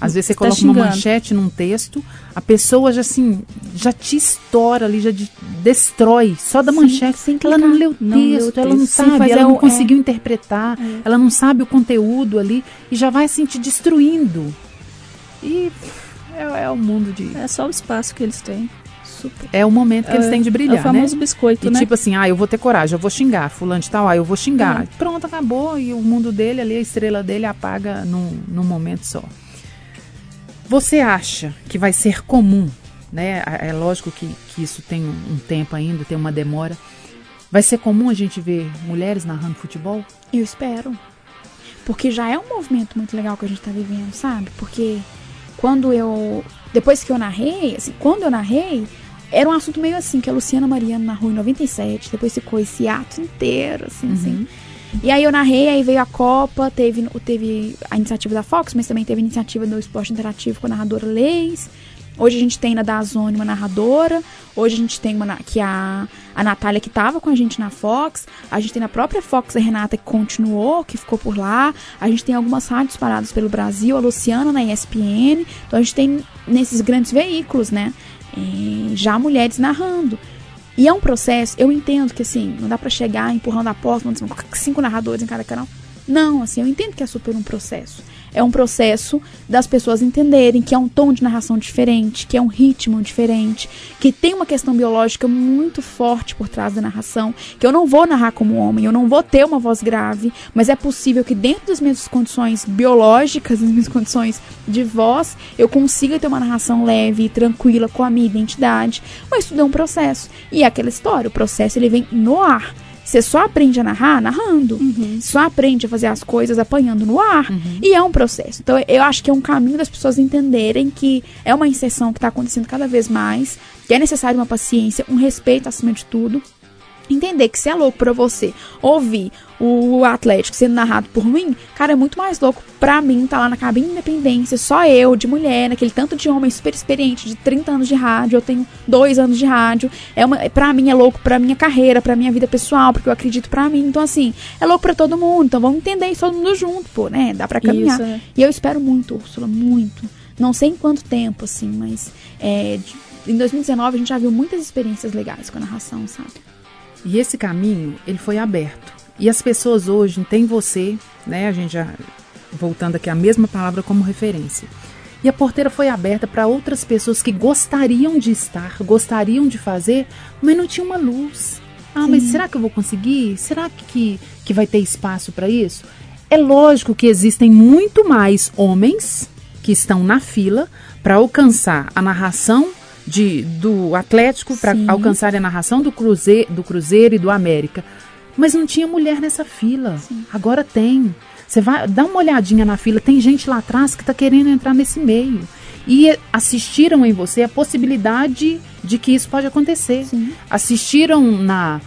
Às vezes você Tá coloca uma xingando. manchete num texto, a pessoa já assim, já te estoura ali, já de- destrói só da Sim, manchete. sem ela não leu o Não leu o texto, ela não texto. Sim, sabe, ela é não é. conseguiu interpretar, ela não sabe o conteúdo ali e já vai assim te destruindo. E é, é o mundo de. É só o espaço que eles têm. Super. É o momento que eles têm de É brilhar, o né? famoso biscoito, E né? tipo assim, ah, eu vou ter coragem, eu vou xingar, fulano de tal, ah, eu vou xingar. É. Pronto, acabou. E o mundo dele ali, a estrela dele apaga num, num momento só. Você acha que vai ser comum, né? É é lógico que, que isso tem um, tempo ainda, tem uma demora. Vai ser comum a gente ver mulheres narrando futebol? Eu espero. Porque já é um movimento muito legal que a gente tá vivendo, sabe? Porque quando eu. Depois que eu narrei, assim, quando eu narrei, era um assunto meio assim, que a Luciana Mariano narrou em 97, depois ficou esse ato inteiro, assim, assim. E aí eu narrei, aí veio a Copa, teve, teve a iniciativa da Fox, mas também teve a iniciativa do Esporte Interativo com a narradora Leis. Hoje a gente tem na Dazone uma narradora. Hoje a gente tem uma que a, a Natália que estava com a gente na Fox. A gente tem na própria Fox a Renata que continuou, que ficou por lá. A gente tem algumas rádios espalhadas pelo Brasil, a Luciana na ESPN. Então a gente tem nesses grandes veículos, né? eh, já mulheres narrando. E é um processo, eu entendo que assim, não dá pra chegar empurrando a porta, mandando cinco narradores em cada canal. Não, assim, eu entendo que é super um processo. É um processo das pessoas entenderem que é um tom de narração diferente, que é um ritmo diferente, que tem uma questão biológica muito forte por trás da narração, que eu não vou narrar como homem, eu não vou ter uma voz grave, mas é possível que dentro das minhas condições biológicas, das minhas condições de voz, eu consiga ter uma narração leve e tranquila com a minha identidade, mas tudo é um processo. E é aquela história, o processo ele vem no ar. Você só aprende a narrar narrando. Só aprende a fazer as coisas apanhando no ar. E é um processo. Então, eu acho que é um caminho das pessoas entenderem que é uma inserção que está acontecendo cada vez mais, que é necessário uma paciência, um respeito acima de tudo. Entender que se é louco pra você ouvir o Atlético sendo narrado por mim, cara, é muito mais louco pra mim tá lá na cabine de independência, só eu, de mulher, naquele tanto de homem super experiente, de 30 anos de rádio, eu tenho dois anos de rádio. É uma, pra mim é louco pra minha carreira, pra minha vida pessoal, porque eu acredito pra mim. Então, assim, é louco pra todo mundo. Então vamos entender isso todo mundo junto, pô, né? Dá pra caminhar. Isso, é. E eu espero muito, Úrsula, muito. Não sei em quanto tempo, assim, mas é, em 2019 a gente já viu muitas experiências legais com a narração, sabe? E esse caminho, ele foi aberto. E as pessoas hoje têm você, né? A gente já voltando aqui a mesma palavra como referência. E a porteira foi aberta para outras pessoas que gostariam de estar, gostariam de fazer, mas não tinha uma luz. Ah, mas será que eu vou conseguir? Será que, que vai ter espaço para isso? É lógico que existem muito mais homens que estão na fila para alcançar a narração de, do Atlético, para Sim. alcançar a narração do Cruzeiro, do Cruzeiro e do América. Mas não tinha mulher nessa fila. Agora tem. Você vai dar uma olhadinha na fila, tem gente lá atrás que está querendo entrar nesse meio. E assistiram em você a possibilidade de que isso pode acontecer. Assistiram na,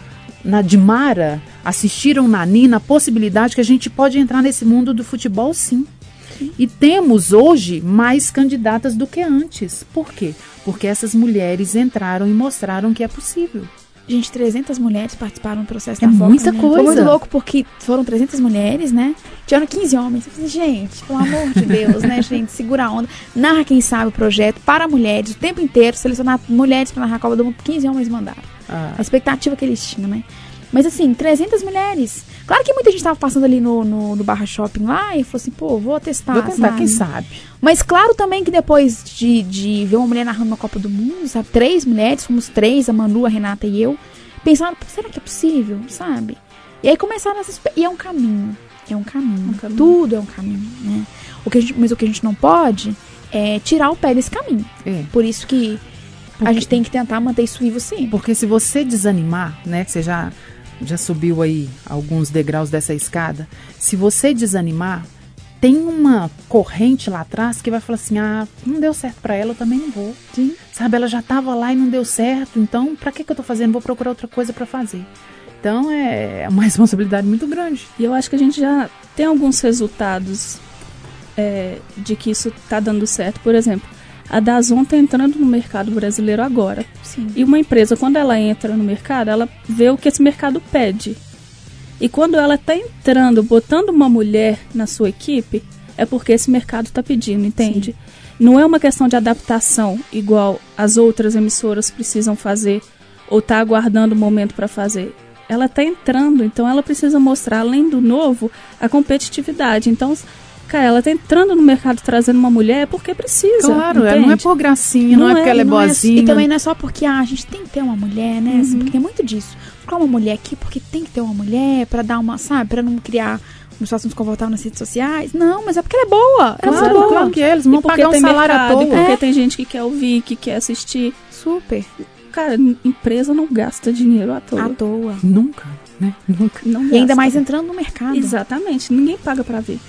na Dimara, assistiram na Nina a possibilidade que a gente pode entrar nesse mundo do futebol sim. E temos hoje mais candidatas do que antes. Por quê? Porque essas mulheres entraram e mostraram que é possível. Gente, 300 mulheres participaram do processo É da Fox. muita né? coisa. Foi muito louco porque foram 300 mulheres, né? Tiveram 15 homens. Eu falei, gente, pelo amor de Deus, né, gente? Segura a onda. Narra quem sabe o projeto para mulheres o tempo inteiro. Selecionar mulheres para narrar a Copa do Mundo. 15 homens mandaram. Ah, A expectativa que eles tinham, né? Mas assim, 300 mulheres. Claro que muita gente tava passando ali no, no, no Barra Shopping lá e falou assim, pô, vou testar. Vou tentar, sabe? quem sabe? Mas claro também que depois de, de ver uma mulher narrando uma Copa do Mundo, sabe? Três mulheres, fomos três, a Manu, a Renata e eu. Pensaram, "Pô, será que é possível, sabe? E aí começaram essas... E é um caminho. É um caminho. Um caminho. Tudo é um caminho, né? O que a gente, mas o que a gente não pode é tirar o pé desse caminho. É. Por isso que a Porque- gente tem que tentar manter isso vivo sim. Porque se você desanimar, né, que você já, já subiu aí alguns degraus dessa escada, se você desanimar, tem uma corrente lá atrás que vai falar assim: ah, não deu certo pra ela, eu também não vou. Sim. Sabe, ela já tava lá e não deu certo, então pra que, que eu tô fazendo? Vou procurar outra coisa pra fazer. Então é uma responsabilidade muito grande. E eu acho que a gente já tem alguns resultados é, de que isso tá dando certo. Por exemplo, a Dazon tá entrando no mercado brasileiro agora. Sim. E uma empresa, quando ela entra no mercado, ela vê o que esse mercado pede. E quando ela está entrando, botando uma mulher na sua equipe, é porque esse mercado está pedindo, entende? Não é uma questão de adaptação, igual as outras emissoras precisam fazer, ou tá aguardando o momento para fazer. Ela está entrando, então ela precisa mostrar, além do novo, a competitividade. Então, cara, ela está entrando no mercado trazendo uma mulher porque precisa. Claro, ela não é entende? por gracinha, não, Não é é, porque ela é é- boazinha. e também não é só porque ah, a gente tem que ter uma mulher, né? Assim, porque tem muito disso. Colocar uma mulher aqui porque tem que ter uma mulher pra dar uma, sabe, Pra não criar uma situação desconfortável nas redes sociais. Não, mas é porque ela é boa. Ela é Claro, boa. claro que é, eles não vão porque pagar um tem salário à mercado, e toa. porque É. tem gente que quer ouvir, que quer assistir. Super. Cara, empresa não gasta dinheiro à toa. À toa. Nunca, né? Nunca. Não E ainda gasta. mais entrando no mercado. Exatamente, ninguém paga pra ver.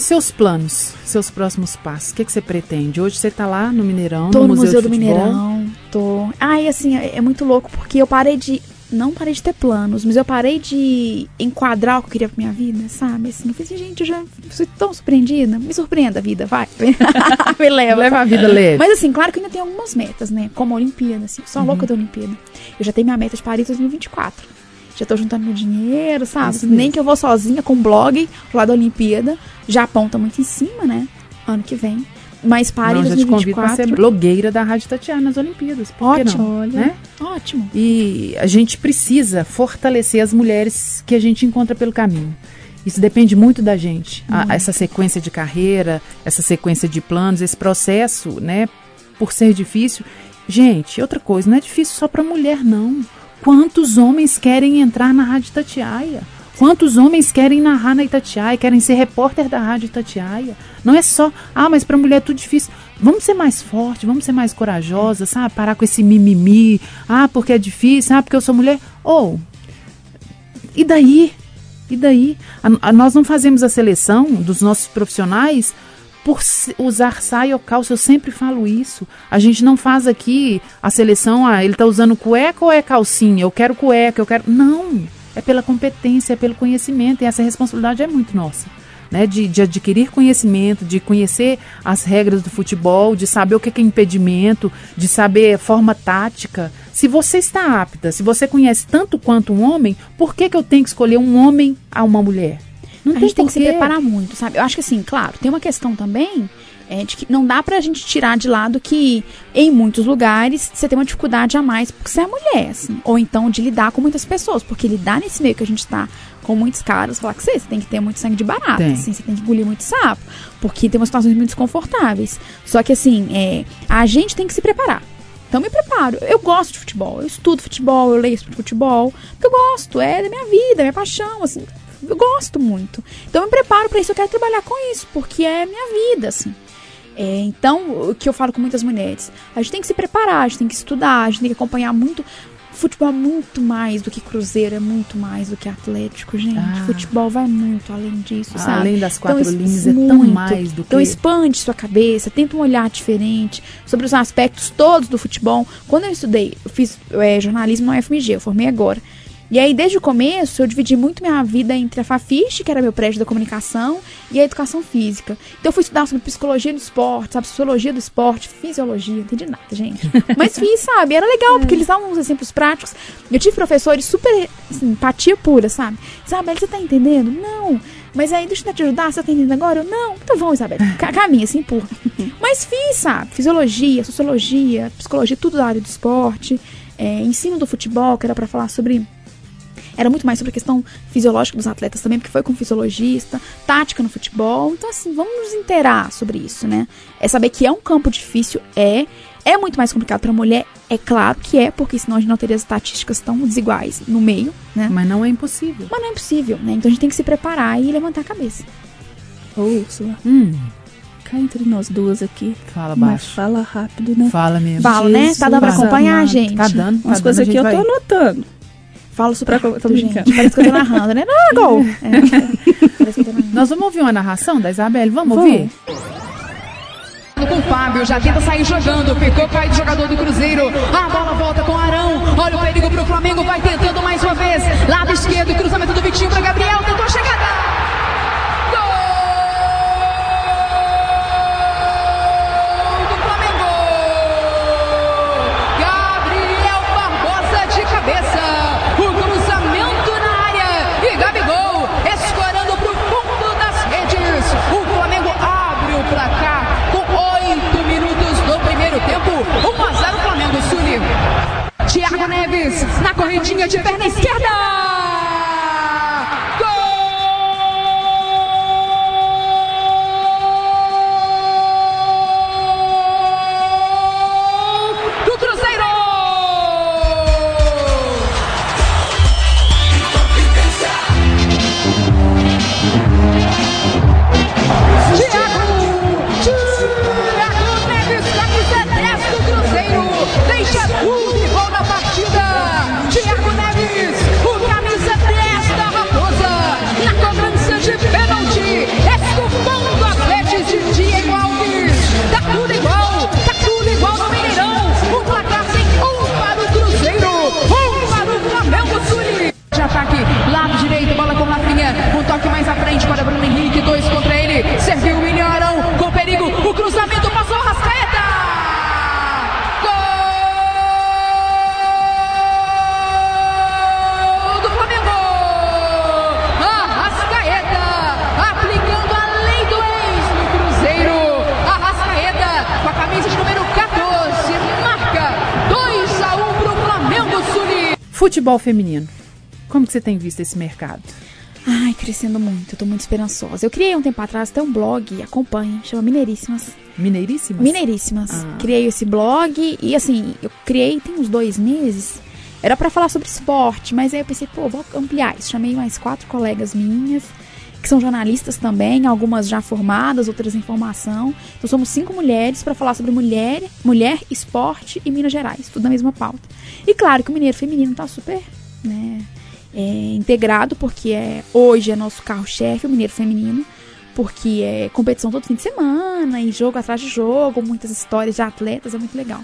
Seus planos, seus próximos passos, o que, que você pretende? Hoje você está lá no Mineirão, Tô no no Museu de do Futebol. Mineirão. Tô. Ai, assim, é é muito louco porque eu parei de. Não parei de ter planos, mas eu parei de enquadrar o que eu queria pra minha vida, sabe? Assim, eu falei assim, gente, eu já fui tão surpreendida. Me surpreenda a vida, vai. Me leva. Leva a vida leve. Mas assim, claro que eu ainda tenho algumas metas, né? Como a Olimpíada, assim. Sou louca da Olimpíada. Eu já tenho minha meta de Paris 2024. Já tô juntando meu dinheiro, sabe? Isso Nem mesmo. que eu vou sozinha com um blog lá da Olimpíada. Japão tá muito em cima, né? Ano que vem. Mas Paris não, já te 2024. ser blogueira da Rádio Tatiana nas Olimpíadas. Ótimo, não? olha. Né? Ótimo. E a gente precisa fortalecer as mulheres que a gente encontra pelo caminho. Isso depende muito da gente. A- essa sequência de carreira, essa sequência de planos, esse processo, né? Por ser difícil. Gente, outra coisa, não é difícil só para mulher, não. Quantos homens querem entrar na Rádio Tatiaia? Quantos homens querem narrar na Itatiaia, querem ser repórter da Rádio Itatiaia? Não é só, ah, mas para mulher é tudo difícil. Vamos ser mais forte, vamos ser mais corajosa, sabe? Parar com esse mimimi. Ah, porque é difícil, ah, porque eu sou mulher. Ou, e daí? E daí? A- a- nós não fazemos a seleção dos nossos profissionais por usar saia ou calça, eu sempre falo isso. A gente não faz aqui a seleção, ah, ele tá usando cueca ou é calcinha? Eu quero cueca, eu quero. Não! É pela competência, é pelo conhecimento, e essa responsabilidade é muito nossa. Né, de, de adquirir conhecimento, de conhecer as regras do futebol, de saber o que que é impedimento, de saber forma tática. Se você está apta, se você conhece tanto quanto um homem, por que, que eu tenho que escolher um homem a uma mulher? Não a gente tem que se preparar muito, sabe? Eu acho que assim, claro, tem uma questão também é, de que não dá pra gente tirar de lado que em muitos lugares você tem uma dificuldade a mais porque você é mulher, assim. Ou então de lidar com muitas pessoas, porque lidar nesse meio que a gente tá com muitos caras, falar que você, você tem que ter muito sangue de barata, Tem. assim, você tem que engolir muito sapo, porque tem umas situações muito desconfortáveis. Só que assim, é, a gente tem que se preparar. Então me preparo. Eu gosto de futebol, eu estudo futebol, eu leio sobre futebol, porque eu gosto, é da minha vida, é minha paixão, assim. Eu gosto muito. Então eu me preparo pra isso, eu quero trabalhar com isso, porque é minha vida, assim. É, então, o que eu falo com muitas mulheres, a gente tem que se preparar, a gente tem que estudar, a gente tem que acompanhar muito. Futebol é muito mais do que Cruzeiro, é muito mais do que Atlético, gente. Ah. Futebol vai muito além disso, sabe? Além das quatro Então, linhas, é tão muito. mais do que. Então expande sua cabeça, tenta um olhar diferente sobre os aspectos todos do futebol. Quando eu estudei, eu fiz é, jornalismo na UFMG, eu formei agora. E aí, desde o começo, eu dividi muito minha vida entre a Fafiche, que era meu prédio da comunicação, e a educação física. Então, eu fui estudar sobre psicologia do esporte, sabe? Sociologia do esporte, fisiologia, não entendi nada, gente. Mas fiz, sabe? Era legal, porque eles davam uns exemplos práticos. Eu tive professores super, assim, empatia pura, sabe? Isabel, você tá entendendo? Não. Mas aí, deixa eu te ajudar, você tá entendendo agora? Eu, não. Então vamos, Isabel. Ca- Caminha, assim, empurra. Mas fiz, sabe? Fisiologia, sociologia, psicologia, tudo da área do esporte. é, ensino do futebol, que era para falar sobre era muito mais sobre a questão fisiológica dos atletas também, porque foi com fisiologista, tática no futebol. Então, assim, vamos nos inteirar sobre isso, né? É saber que é um campo difícil, é. É muito mais complicado para mulher, é claro que é, porque senão a gente não teria as estatísticas tão desiguais no meio, né? Mas não é impossível. Mas não é impossível, né? Então a gente tem que se preparar e levantar a cabeça. Ô, Úrsula, Hum, cá entre nós duas aqui. fala Mas baixo. fala rápido, né? Fala mesmo. Fala, né? Tá dando pra acompanhar, gente? Tá dando, tá Umas coisas aqui eu vai... tô anotando. Falo super Pra- tô brincando. gente. Parece que eu tô narrando, né? Não, é gol. É. Parece que eu tô narrando. Nós vamos ouvir uma narração da Isabelle? Vamos Vamos. ouvir? Com o Fábio, já tenta sair jogando, ficou caído o jogador do Cruzeiro. A bola volta com Arão. Olha o perigo pro Flamengo, vai tentando mais uma vez. Lado esquerdo, cruzamento do Vitinho para Gabriel, tentou a chegada. Thiago Neves na corridinha de perna esquerda. Futebol feminino. Como que você tem visto esse mercado? Ai, crescendo muito, eu tô muito esperançosa. Eu criei um tempo atrás até um blog, acompanha, chama Mineiríssimas. Mineiríssimas? Mineiríssimas. Ah. Criei esse blog e assim, eu criei tem uns dois meses. Era pra falar sobre esporte, mas aí eu pensei, pô, vou ampliar isso. Chamei mais quatro colegas minhas, que são jornalistas também, algumas já formadas, outras em formação. Então somos cinco mulheres pra falar sobre mulher, mulher, esporte e Minas Gerais, tudo na mesma pauta. E claro que o Mineiro Feminino tá super, né, é, integrado, porque é hoje é nosso carro-chefe, o Mineiro Feminino porque é competição todo fim de semana e jogo atrás de jogo, muitas histórias de atletas, é muito legal.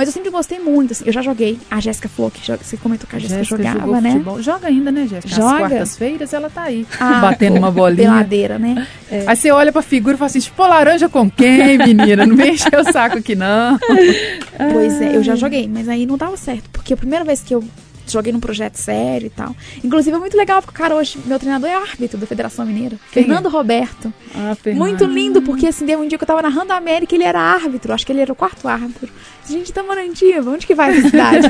Mas eu sempre gostei muito, assim, eu já joguei. A Jéssica falou que você comentou que a Jéssica jogava, né? futebol. Joga ainda, né, Jéssica? Joga. Às quartas-feiras ela tá aí, Ah, batendo uma bolinha. Peladeira, né? Aí você olha pra figura e fala assim, tipo, laranja com quem, menina? Não me encheu o saco aqui, não. Pois é, eu já joguei, mas aí não dava certo, porque a primeira vez que eu joguei num projeto sério e tal. Inclusive é muito legal, porque o cara hoje, meu treinador é árbitro da Federação Mineira, Quem é? Fernando Roberto. Ah, Muito lindo, porque assim, deu um dia que eu tava narrando a América, ele era árbitro, acho que ele era o quarto árbitro. Gente, Tamanandiva, onde que vai essa cidade?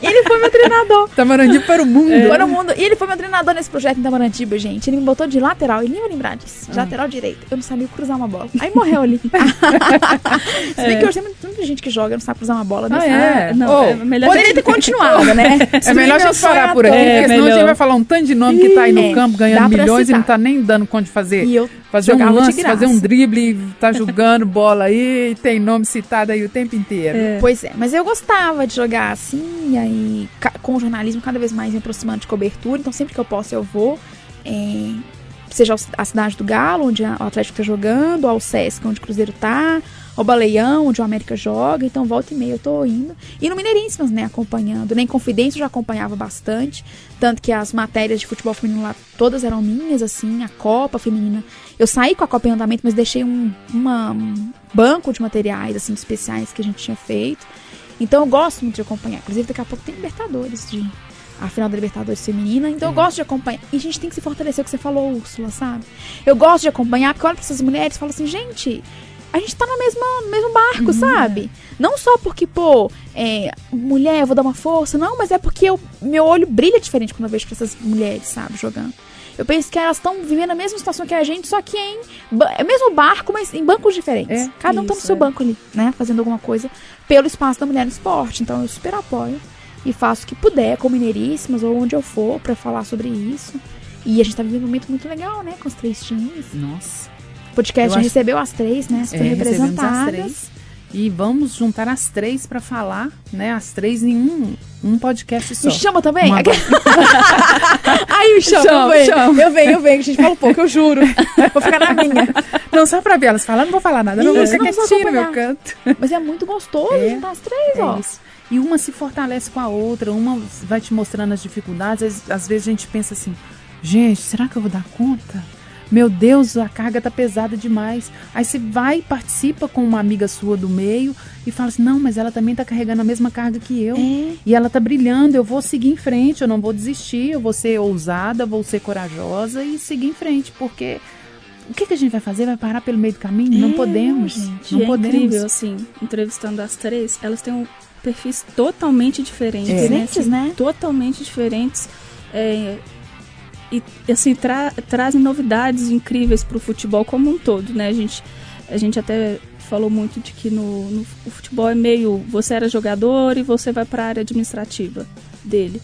e ele foi meu treinador. Tamarandi para o mundo. Foi no mundo. E ele foi meu treinador nesse projeto em Tamanandiba, gente. Ele me botou de lateral, ele nem vai lembrar disso. De lateral direito. Eu não sabia cruzar uma bola. Aí morreu ali. Se bem que hoje tem muita gente que joga e não sabe cruzar uma bola. Ah, desse- é? não, Ô, é melhor Poderia ter continuado, né? É melhor a gente parar por aqui, É, porque senão a gente vai falar um tanto de nome que tá aí no É, campo ganhando milhões e não tá nem dando conta de fazer. E eu Fazer um jogava lance, fazer um drible, tá jogando bola aí, e tem nome citado aí o tempo inteiro. Pois é, mas eu gostava de jogar assim, e aí com o jornalismo cada vez mais me aproximando de cobertura, então sempre que eu posso eu vou. é, seja a cidade do Galo, onde o Atlético tá jogando, ao Sesc, onde o Cruzeiro tá, ao Baleião, onde o América joga, então volta e meia eu tô indo. E no Mineiríssimas, né, acompanhando. Nem Confidência eu já acompanhava bastante, tanto que as matérias de futebol feminino lá todas eram minhas, assim, a Copa Feminina. Eu saí com a Copa em andamento, mas deixei um, uma- um banco de materiais, assim, especiais que a gente tinha feito. Então eu gosto muito de acompanhar. Inclusive, daqui a pouco tem Libertadores de. A final da Libertadores feminina, então eu gosto de acompanhar. E a gente tem que se fortalecer, o que você falou, Úrsula, sabe? Eu gosto de acompanhar, porque eu olho pra essas mulheres e falo assim, gente, a gente tá na mesma, no mesmo barco, Uhum. sabe? Não só porque, pô, é, mulher, eu vou dar uma força, não, mas é porque eu, meu olho brilha diferente quando eu vejo essas mulheres, sabe, jogando. Eu penso que elas estão vivendo a mesma situação que a gente, só que em é mesmo barco, mas em bancos diferentes. É, Cada um tá no seu é. banco ali, né? Fazendo alguma coisa pelo espaço da mulher no esporte. Então eu super apoio e faço o que puder, com mineiríssimas ou onde eu for, pra falar sobre isso. E a gente tá vivendo um momento muito legal, né? Com os três times. Nossa. O podcast acho- recebeu as três, né? Super É, recebemos as representadas. três. E vamos juntar as três pra falar, né? As três em um, um podcast só. Me chama também? Uma- Aí me chama, Chama, eu venho, chama. eu venho, eu venho. A gente fala um pouco, eu juro. Vou ficar na minha. Não, só pra ver elas falar, não vou falar nada. Não vou Isso, ficar vou quietinha no meu canto. Mas é muito gostoso É. juntar as três, ó. É isso. E uma se fortalece com a outra, uma vai te mostrando as dificuldades. Às, às vezes a gente pensa assim, gente, será que eu vou dar conta? Meu Deus, a carga tá pesada demais. Aí você vai, participa com uma amiga sua do meio e fala assim, não, mas ela também tá carregando a mesma carga que eu. É. E ela tá brilhando, eu vou seguir em frente, eu não vou desistir, eu vou ser ousada, vou ser corajosa e seguir em frente, porque o que, que a gente vai fazer? Vai parar pelo meio do caminho? não É, podemos. gente, não é podemos. incrível, assim, entrevistando as três, elas têm um perfis totalmente diferentes, É. né? Diferentes, Assim, né? Totalmente diferentes. é, e, assim, tra- trazem novidades incríveis pro futebol como um todo, né? A gente, a gente até falou muito de que no, no o futebol é meio... Você era jogador e você vai pra área administrativa dele.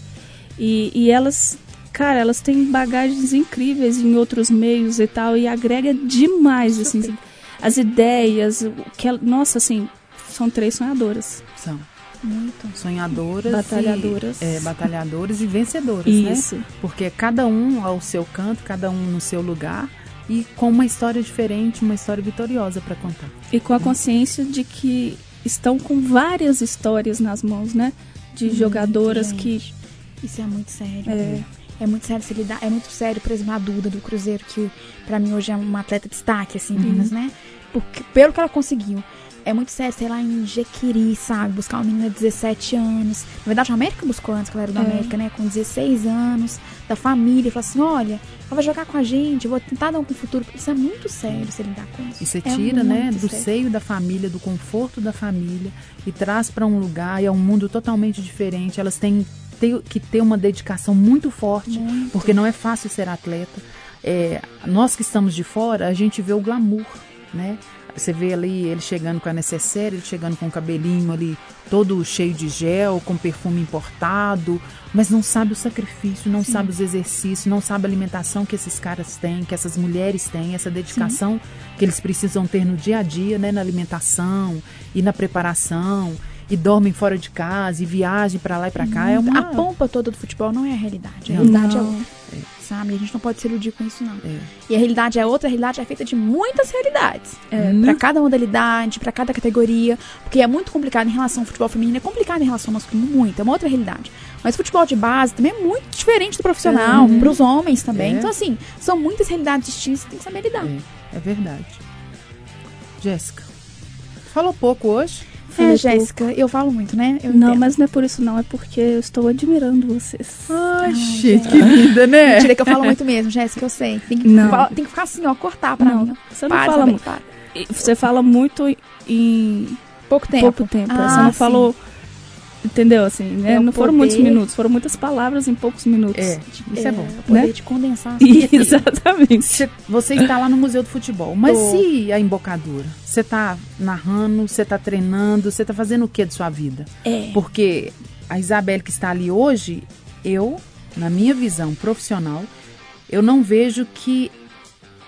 E, e elas... Cara, elas têm bagagens incríveis em outros meios e tal, e agrega demais, assim, as ideias, o que nossa, assim, são três sonhadoras. São. Muito. sonhadoras, Batalhadoras. e, é, batalhadoras e vencedoras, né? Isso. Porque cada um ao seu canto, cada um no seu lugar e com uma história diferente, uma história vitoriosa para contar. E com a consciência de que estão com várias histórias nas mãos, né? De jogadoras que. gente. Isso é muito sério. É. É muito sério se lidar. É muito sério, por exemplo, a Duda do Cruzeiro, que pra mim hoje é uma atleta de destaque, assim, Uhum. Minas, né? Porque, pelo que ela conseguiu. É muito sério, sei lá, em Jequiri, sabe? Buscar uma menina de 17 anos. Na verdade, a América buscou antes que ela era do É. América, né? Com 16 anos, da família. Falou assim: olha, ela vai jogar com a gente, eu vou tentar dar um futuro. Isso é muito sério se lidar com isso. E você É tira, né, muito do sério. seio da família, do conforto da família e traz para um lugar e é um mundo totalmente diferente. Elas têm que ter uma dedicação muito forte, Muito. porque não é fácil ser atleta. É, nós que estamos de fora, a gente vê o glamour, né? Você vê ali ele chegando com a necessaire, ele chegando com o cabelinho ali todo cheio de gel, com perfume importado, mas não sabe o sacrifício, não sabe os exercícios, não sabe a alimentação que esses caras têm, que essas mulheres têm, essa dedicação que eles precisam ter no dia a dia, né, na alimentação e na preparação, e dormem fora de casa e viagem para lá e para cá, é uma A pompa toda do futebol não é a realidade. A Não. realidade é Não. outra. Sabe? A gente não pode se iludir com isso, não. É. E a realidade é outra, a realidade é feita de muitas realidades. É, Pra né? cada modalidade, pra cada categoria. Porque é muito complicado em relação ao futebol feminino, é complicado em relação ao masculino, muito. É uma outra realidade. Mas futebol de base também é muito diferente do profissional, Uhum. pros homens também. É. Então, assim, são muitas realidades distintas, você tem que saber lidar. É, é verdade. Jéssica, falou pouco hoje. É, Jéssica, eu falo muito, né? Eu Não, entendo. mas não é por isso não, é porque eu estou admirando vocês. Ai, gente, que linda, né? Mentira que eu falo muito mesmo, Jéssica, eu sei. Tem que, falar- tem que ficar assim, ó, cortar pra Não, mim. ó. você não Para, fala muito. Você fala muito em Pouco tempo. pouco tempo. Ah, você não sim. falou. Entendeu? Assim, né? É não foram muitos minutos, foram muitas palavras em poucos minutos. É, isso é, bom. O poder né? de condensar. Exatamente. Você, você está lá no Museu do Futebol, mas Tô. e a embocadura? Você está narrando, você está treinando, você está fazendo o que de sua vida? É. Porque a Isabelle que está ali hoje, eu, na minha visão profissional, eu não vejo que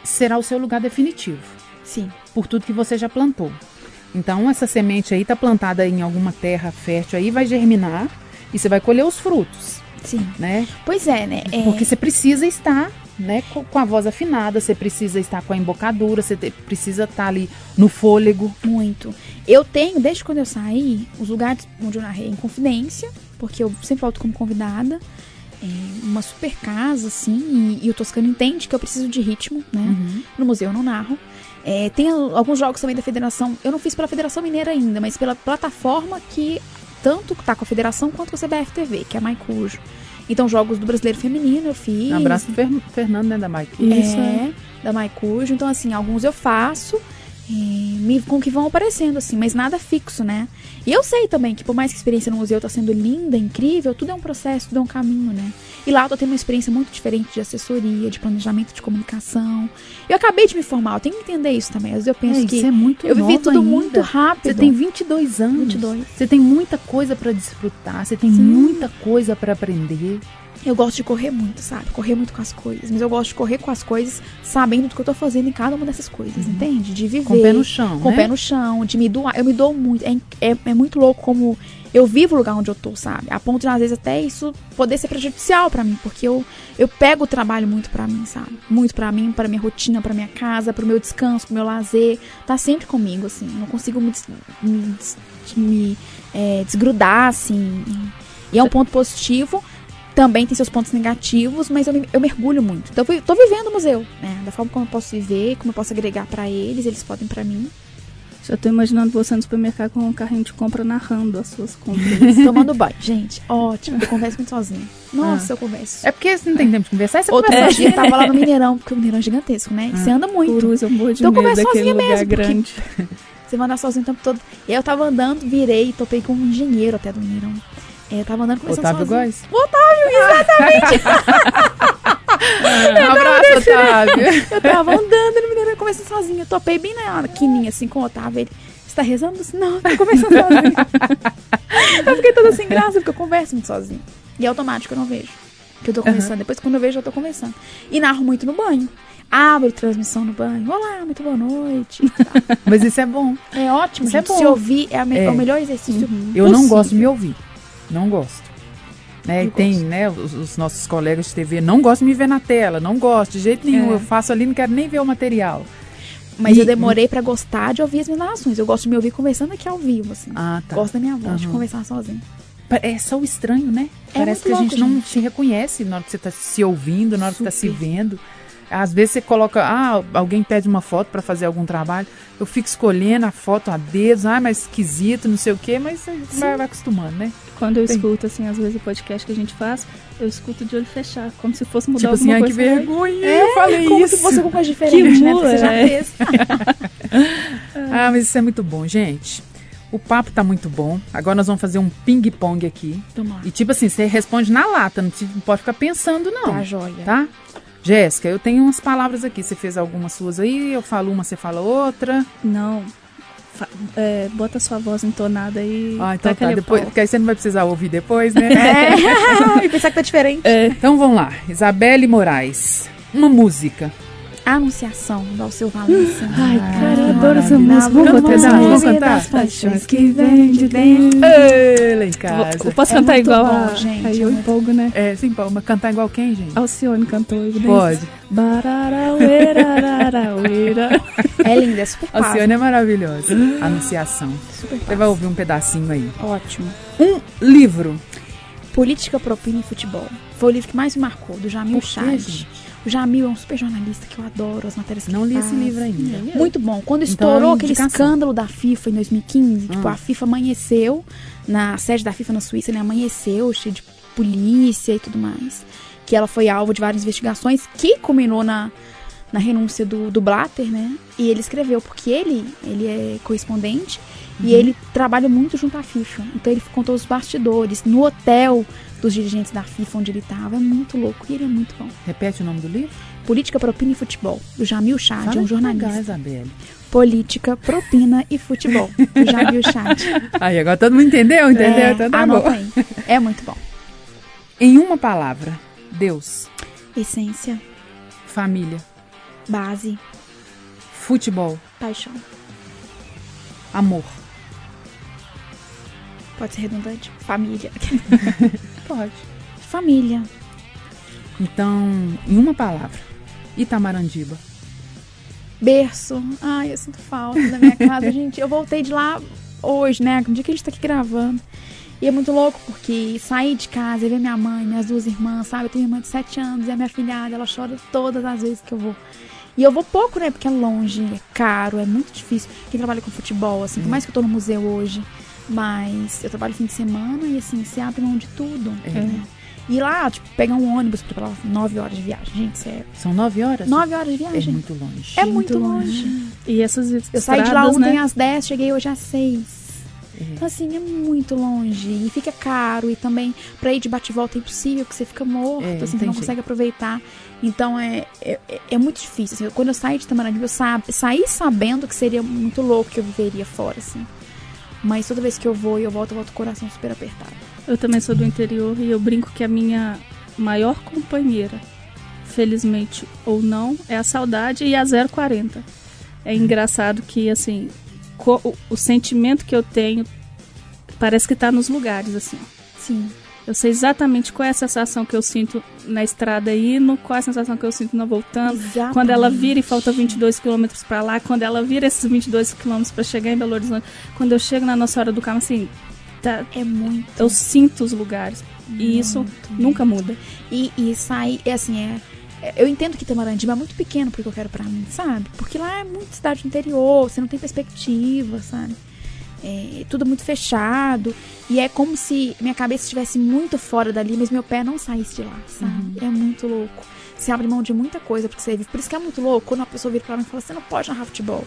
será o seu lugar definitivo, Sim. por tudo que você já plantou. Então, essa semente aí está plantada em alguma terra fértil aí, vai germinar e você vai colher os frutos, Sim. né? Pois é, né? É, Porque você precisa estar né, com, com a voz afinada, você precisa estar com a embocadura, você te- precisa estar ali no fôlego. Muito. Eu tenho, desde quando eu saí, os lugares onde eu narrei em confidência, porque eu sempre volto como convidada. É uma super casa, assim, e, e o Toscano entende que eu preciso de ritmo, né? Uhum. No museu eu não narro. É, tem al- alguns jogos também da federação, eu não fiz pela Federação Mineira ainda, mas pela plataforma que tanto tá com a federação quanto com a CBF TV, que é a Maicujo. Então, jogos do Brasileiro Feminino eu fiz. Um abraço Fer- Fernando, né, da Mike. Isso, é, da Maicujo. Então, assim, alguns eu faço. Com que vão aparecendo, assim, mas nada fixo, né? E eu sei também que por mais que a experiência no museu tá sendo linda, incrível, tudo é um processo, tudo é um caminho, né? E lá eu tô tendo uma experiência muito diferente de assessoria, de planejamento de comunicação. Eu acabei de me formar, eu tenho que entender isso também. Às vezes eu penso É, que isso é muito eu vivi tudo ainda. muito rápido. Você tem 22 anos. 22. Você tem muita coisa pra desfrutar, você tem Sim. muita coisa pra aprender. Eu gosto de correr muito, sabe? Correr muito com as coisas. Mas eu gosto de correr com as coisas sabendo do que eu tô fazendo em cada uma dessas coisas, entende? De viver. Com o pé no chão, Com o né? pé no chão, de me doar. Eu me dou muito. É, é, é muito louco como eu vivo o lugar onde eu tô, sabe? A ponto de, às vezes, até isso poder ser prejudicial pra mim. Porque eu, eu pego o trabalho muito pra mim, sabe? Muito pra mim, pra minha rotina, pra minha casa, pro meu descanso, pro meu lazer. Tá sempre comigo, assim. Não consigo me, des- me, des- me, é, desgrudar, assim. E é um ponto positivo também tem seus pontos negativos, mas eu, me- eu mergulho muito. Então, eu tô vivendo o museu, né? Da forma como eu posso viver, como eu posso agregar pra eles, eles podem pra mim. Já tô imaginando você no supermercado com um carrinho de compra narrando as suas compras. Tomando banho. Gente, ótimo. Eu converso muito sozinha. Nossa, eu converso. É porque você não tem tempo de conversar, você Outro conversa dia eu tava lá no Mineirão, porque o Mineirão é gigantesco, né? E você anda muito. Cruz, eu morro de Então eu converso sozinha lugar mesmo, grande. Você vai andar sozinho o tempo todo. E aí eu tava andando, virei, topei com um engenheiro até do Mineirão. É, eu tava andando conversando Otávio sozinha. Góes? Otávio, Um abraço, Otávio. Eu tava andando no Mineirão conversando sozinha. Eu topei bem na quininha, assim, com o Otávio. Ele, você tá rezando? Disse, Não, eu tô conversando sozinha. eu fiquei toda sem graça, porque eu converso muito sozinha. E é automático, eu não vejo. Que eu tô conversando. Depois, quando eu vejo, eu tô conversando. E narro muito no banho. Abro transmissão no banho. Olá, muito boa noite. Mas isso é bom. É ótimo, Isso é gente. bom. Se ouvir é, me- É. é o melhor exercício. Eu não gosto de me ouvir. Não gosto. Né? E tem, gosto. né, os, os nossos colegas de TV não gostam de me ver na tela, não gosto de jeito nenhum. É. Eu faço ali, não quero nem ver o material. Mas E- eu demorei pra gostar de ouvir as minhas narrações. Eu gosto de me ouvir conversando aqui ao vivo, assim. Ah, tá. Gosto da minha voz, de Aham. conversar sozinha. É só o estranho, né? É Parece que a gente não se reconhece na hora que você tá se ouvindo, na hora que tá se Super. vendo. Às vezes você coloca, ah, alguém pede uma foto pra fazer algum trabalho, eu fico escolhendo a foto a dedos, ah, mas esquisito, não sei o quê, mas vai, vai acostumando, né? Quando eu Tem. escuto, assim, às vezes o podcast que a gente faz, eu escuto de olho fechado, como se fosse mudar tipo assim, alguma ai, que coisa. vergonha, eu falei Como isso. se fosse alguma coisa diferente, né? Porque você já mula, fez. Ah, mas isso é muito bom, gente. O papo tá muito bom. Agora nós vamos fazer um ping-pong aqui. Lá. E tipo assim, você responde na lata, não pode ficar pensando, não. Tá, joia. Tá? Jéssica, eu tenho umas palavras aqui. Você fez algumas suas aí, eu falo uma, você fala outra. Não. É, bota sua voz entonada aí. Ah, então tá. Depois, porque aí você não vai precisar ouvir depois, né? É. e pensar que tá diferente. Então vamos lá. Isabelle Moraes. Uma música. Anunciação do Alceu Valença. Ai, cara, eu adoro essa música. Vamos cantar, vamos cantar? das paixões que vem de dentro. Ei, lá em casa. Eu posso É cantar igual bom, a... gente, Aí é eu empolgo, né? É, sim, Paulo, mas cantar igual quem, gente? Alcione cantou. Pode. É linda, é super fácil. Ciane é maravilhosa. Anunciação. Super Você fácil. vai ouvir um pedacinho aí. Ótimo. Um livro. Política, Propina e Futebol. Foi o livro que mais me marcou, do Jamil Chad. O Jamil é um super jornalista que eu adoro, as matérias que Não li esse faz. livro ainda. Muito bom. Quando Então, estourou é aquele escândalo da FIFA em 2015, tipo, Hum. a FIFA amanheceu, na sede da FIFA na Suíça, ele amanheceu, cheio de polícia e tudo mais. Que ela foi alvo de várias investigações, que culminou na, na renúncia do, do Blatter, né? E ele escreveu, porque ele, ele é correspondente Uhum. e ele trabalha muito junto à FIFA. Então ele contou os bastidores no hotel dos dirigentes da FIFA onde ele estava. É muito louco e ele é muito bom. Repete o nome do livro? Política, Propina e Futebol, do Jamil Chad, é um jornalista. Isabelle. Política, propina e futebol. Do Jamil Chad. Aí, agora todo mundo entendeu, entendeu? É, então tá bom. aí. É muito bom. Em uma palavra, Deus, Essência, família, base, futebol, paixão. amor. Pode ser redundante? Família. Pode. Família. Então, em uma palavra, Itamarandiba. Berço. Ai, eu sinto falta da minha casa, gente. Eu voltei de lá hoje, né? No dia que a gente tá aqui gravando. E é muito louco, porque sair de casa e ver minha mãe, minhas duas irmãs, sabe? Eu tenho irmã de 7 anos e a minha filhada, ela chora todas as vezes que eu vou. E eu vou pouco, né? Porque é longe, é caro, é muito difícil. Quem trabalha com futebol, assim, por mais que eu tô no museu hoje, mas eu trabalho fim de semana e assim, se abre mão de tudo. É. né? E lá, tipo, pegar um ônibus pra lá, nove horas de viagem. Gente, sério. São nove horas? Nove horas de É viagem. muito longe. É muito longe. E essas Eu saí de lá estradas, ontem né? às 10, cheguei hoje às 6. É. Então, assim, é muito longe. E fica caro. E também, pra ir de bate-volta é impossível, porque você fica morto, É, assim, você não consegue aproveitar. Então, é, é, é muito difícil. assim. quando eu saí de Tamarandiba, eu sa saí sabendo que seria muito louco que eu viveria fora, assim. Mas toda vez que eu vou e eu volto, eu volto com o coração super apertado. Eu também sou do interior e eu brinco que a minha maior companheira, felizmente ou não, é a saudade e a 040. É engraçado que, assim, o, o sentimento que eu tenho parece que tá nos lugares, assim. Sim. Eu sei exatamente qual é a sensação que eu sinto na estrada indo, qual é a sensação que eu sinto na voltando. Exatamente. Quando ela vira e falta 22 quilômetros pra lá, quando ela vira esses 22 quilômetros pra chegar em Belo Horizonte, quando eu chego na nossa hora do carro, assim, tá, É muito. eu sinto os lugares. E isso nunca muda. E, e sai, é assim, é. é- Eu entendo que Tamarandiba é muito pequeno porque eu quero pra mim, sabe? Porque lá é muito cidade do interior, você não tem perspectiva, sabe? É, tudo muito fechado. E é como se minha cabeça estivesse muito fora dali, mas meu pé não saísse de lá, sabe? É muito louco. Você abre mão de muita coisa porque você vive. Por isso que é muito louco quando uma pessoa vira pra mim e fala: você não pode narrar futebol.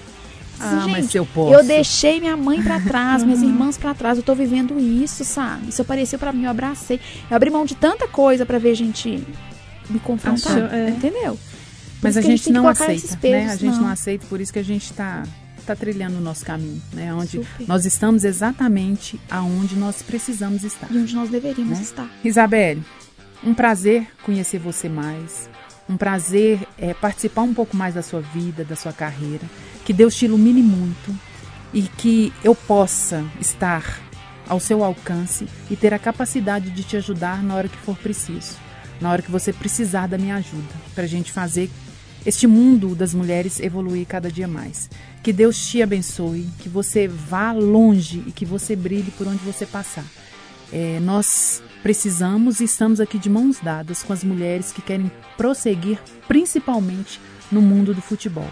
Ah, Gente, mas eu posso. eu deixei minha mãe pra trás, minhas irmãs pra trás, eu tô vivendo isso, sabe? Isso apareceu pra mim, eu abracei. Eu abri mão de tanta coisa pra ver gente me confrontar, Achou, é. entendeu? Mas a gente tem que não aceita, né? A gente não. aceita, por isso que a gente tá, tá trilhando o nosso caminho, né? Onde Super. nós estamos exatamente aonde nós precisamos estar. E onde nós deveríamos Né? estar. Isabelle, um prazer conhecer você mais. Um prazer é, participar um pouco mais da sua vida, da sua carreira. Que Deus te ilumine muito e que eu possa estar ao seu alcance e ter a capacidade de te ajudar na hora que for preciso, na hora que você precisar da minha ajuda, para a gente fazer este mundo das mulheres evoluir cada dia mais. Que Deus te abençoe, que você vá longe e que você brilhe por onde você passar. É, nós precisamos e estamos aqui de mãos dadas com as mulheres que querem prosseguir, principalmente no mundo do futebol.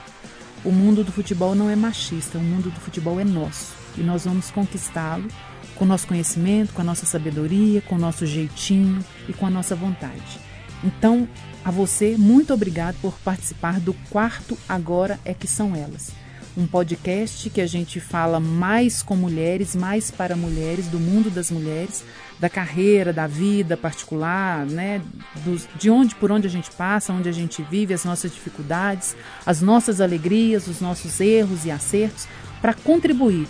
O mundo do futebol não é machista, o mundo do futebol é nosso e nós vamos conquistá-lo com o nosso conhecimento, com a nossa sabedoria, com o nosso jeitinho e com a nossa vontade. Então, a você, muito obrigado por participar do quarto Agora é que são elas. Um podcast que a gente fala mais com mulheres, mais para mulheres, do mundo das mulheres, da carreira, da vida particular, né? Dos- de onde por onde a gente passa, onde a gente vive, as nossas dificuldades, as nossas alegrias, os nossos erros e acertos, para contribuir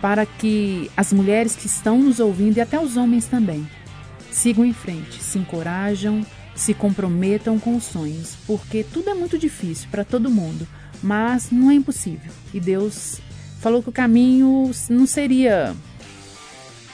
para que as mulheres que estão nos ouvindo e até os homens também sigam em frente, se encorajam, se comprometam com os sonhos, porque tudo é muito difícil para todo mundo, mas não é impossível. E Deus falou que o caminho não seria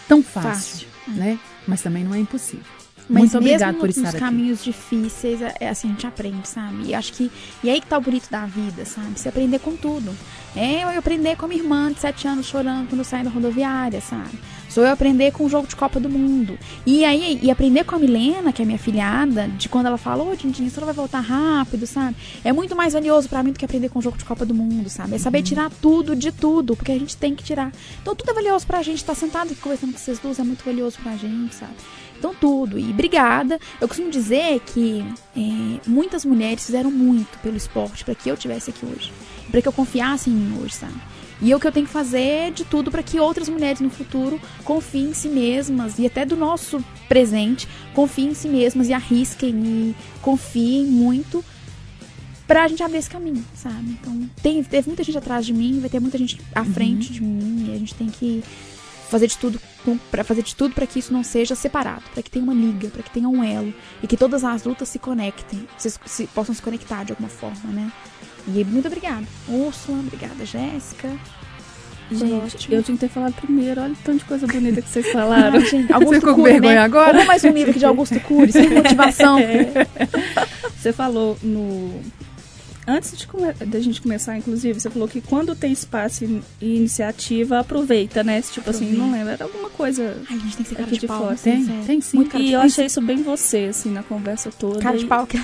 tão fácil, Fácil, né? Mas também não é impossível. Mas muito mesmo obrigado por nos estar aqui. caminhos difíceis, é, é assim, a gente aprende, sabe? E acho que. E aí que tá o bonito da vida, sabe? Você aprender com tudo. É eu aprender com a minha irmã de 7 anos chorando quando eu saí da rodoviária, sabe? Sou eu aprender com o jogo de Copa do Mundo. E aí, e aprender com a Milena, que é minha filhada, de quando ela fala, ô, Dindinha, você vai voltar rápido, sabe? É muito mais valioso pra mim do que aprender com o jogo de Copa do Mundo, sabe? É Uhum. saber tirar tudo de tudo, porque a gente tem que tirar. Então tudo é valioso pra gente. Estar sentado aqui conversando com vocês duas é muito valioso pra gente, sabe? Então tudo. E obrigada. Eu costumo dizer que é, muitas mulheres fizeram muito pelo esporte para que eu tivesse aqui hoje. Para que eu confiasse em mim hoje, sabe? E o que eu tenho que fazer é de tudo para que outras mulheres no futuro confiem em si mesmas e até do nosso presente confiem em si mesmas e arrisquem e confiem muito pra gente abrir esse caminho, sabe? Então, tem, teve muita gente atrás de mim, vai ter muita gente à frente de mim, e a gente tem que fazer de tudo para fazer de tudo para que isso não seja separado, para que tenha uma liga, para que tenha um elo e que todas as lutas se conectem, se, se- possam se conectar de alguma forma, né? E muito obrigada, Úrsula, obrigada, Jéssica. Gente, eu tinha que ter falado primeiro. Olha o tanto de coisa bonita que vocês falaram. Ah, gente, Augusto ficou com Cury, vergonha né? agora? Vamos mais um livro aqui de Augusto Cury, sem motivação. Você falou no. Antes de, da gente começar, inclusive, você falou que quando tem espaço e iniciativa, aproveita, né? Tipo assim, Aproveita. não lembro, era alguma coisa. Ai, a gente tem que ser cara de, de pau, fora. assim, Tem, sério. tem sim. Muito cara e de eu pau. achei isso bem você, assim, na conversa toda. Cara de E- pau que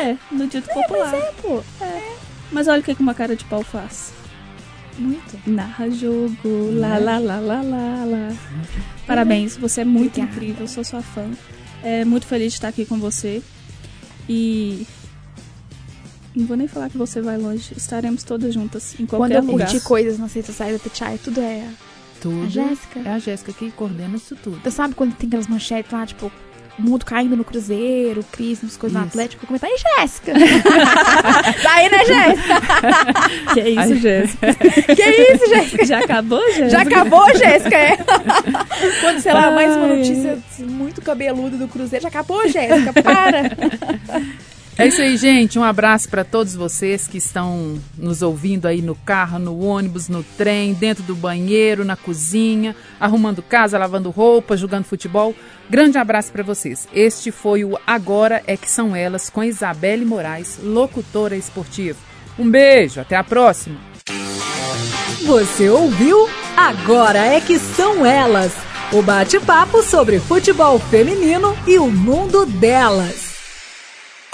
É, no dito popular. é, pô. Mas olha o que uma cara de pau faz. Muito. narra jogo, lá, lá, lá, lá, lá, lá. Parabéns, você é muito Obrigada. incrível, sou sua fã. É muito feliz de estar aqui com você. E. Não vou nem falar que você vai longe. Estaremos todas juntas em Quando qualquer eu lugar. curti coisas nas redes sociais da Tchai, tudo é Tudo. a Jéssica. É a Jéssica que coordena isso tudo. Você sabe quando tem aquelas manchetes lá, tipo, o mundo caindo no Cruzeiro, crise nas coisas no. Atlético, eu comentar, e Jéssica? tá aí, né, Jéssica? Que é isso. Jéssica? Que isso, Jéssica? Já acabou, Jéssica? Já acabou, Jéssica? É. Quando, sei lá, mais uma notícia muito cabeluda do Cruzeiro, já acabou, Jéssica? Para! É isso aí, gente. Um abraço para todos vocês que estão nos ouvindo aí no carro, no ônibus, no trem, dentro do banheiro, na cozinha, arrumando casa, lavando roupa, jogando futebol. Grande abraço para vocês. Este foi o Agora é que são elas com Isabelle Moraes, locutora esportiva. Um beijo, até a próxima. Você ouviu? Agora é que são elas. O bate-papo sobre futebol feminino e o mundo delas.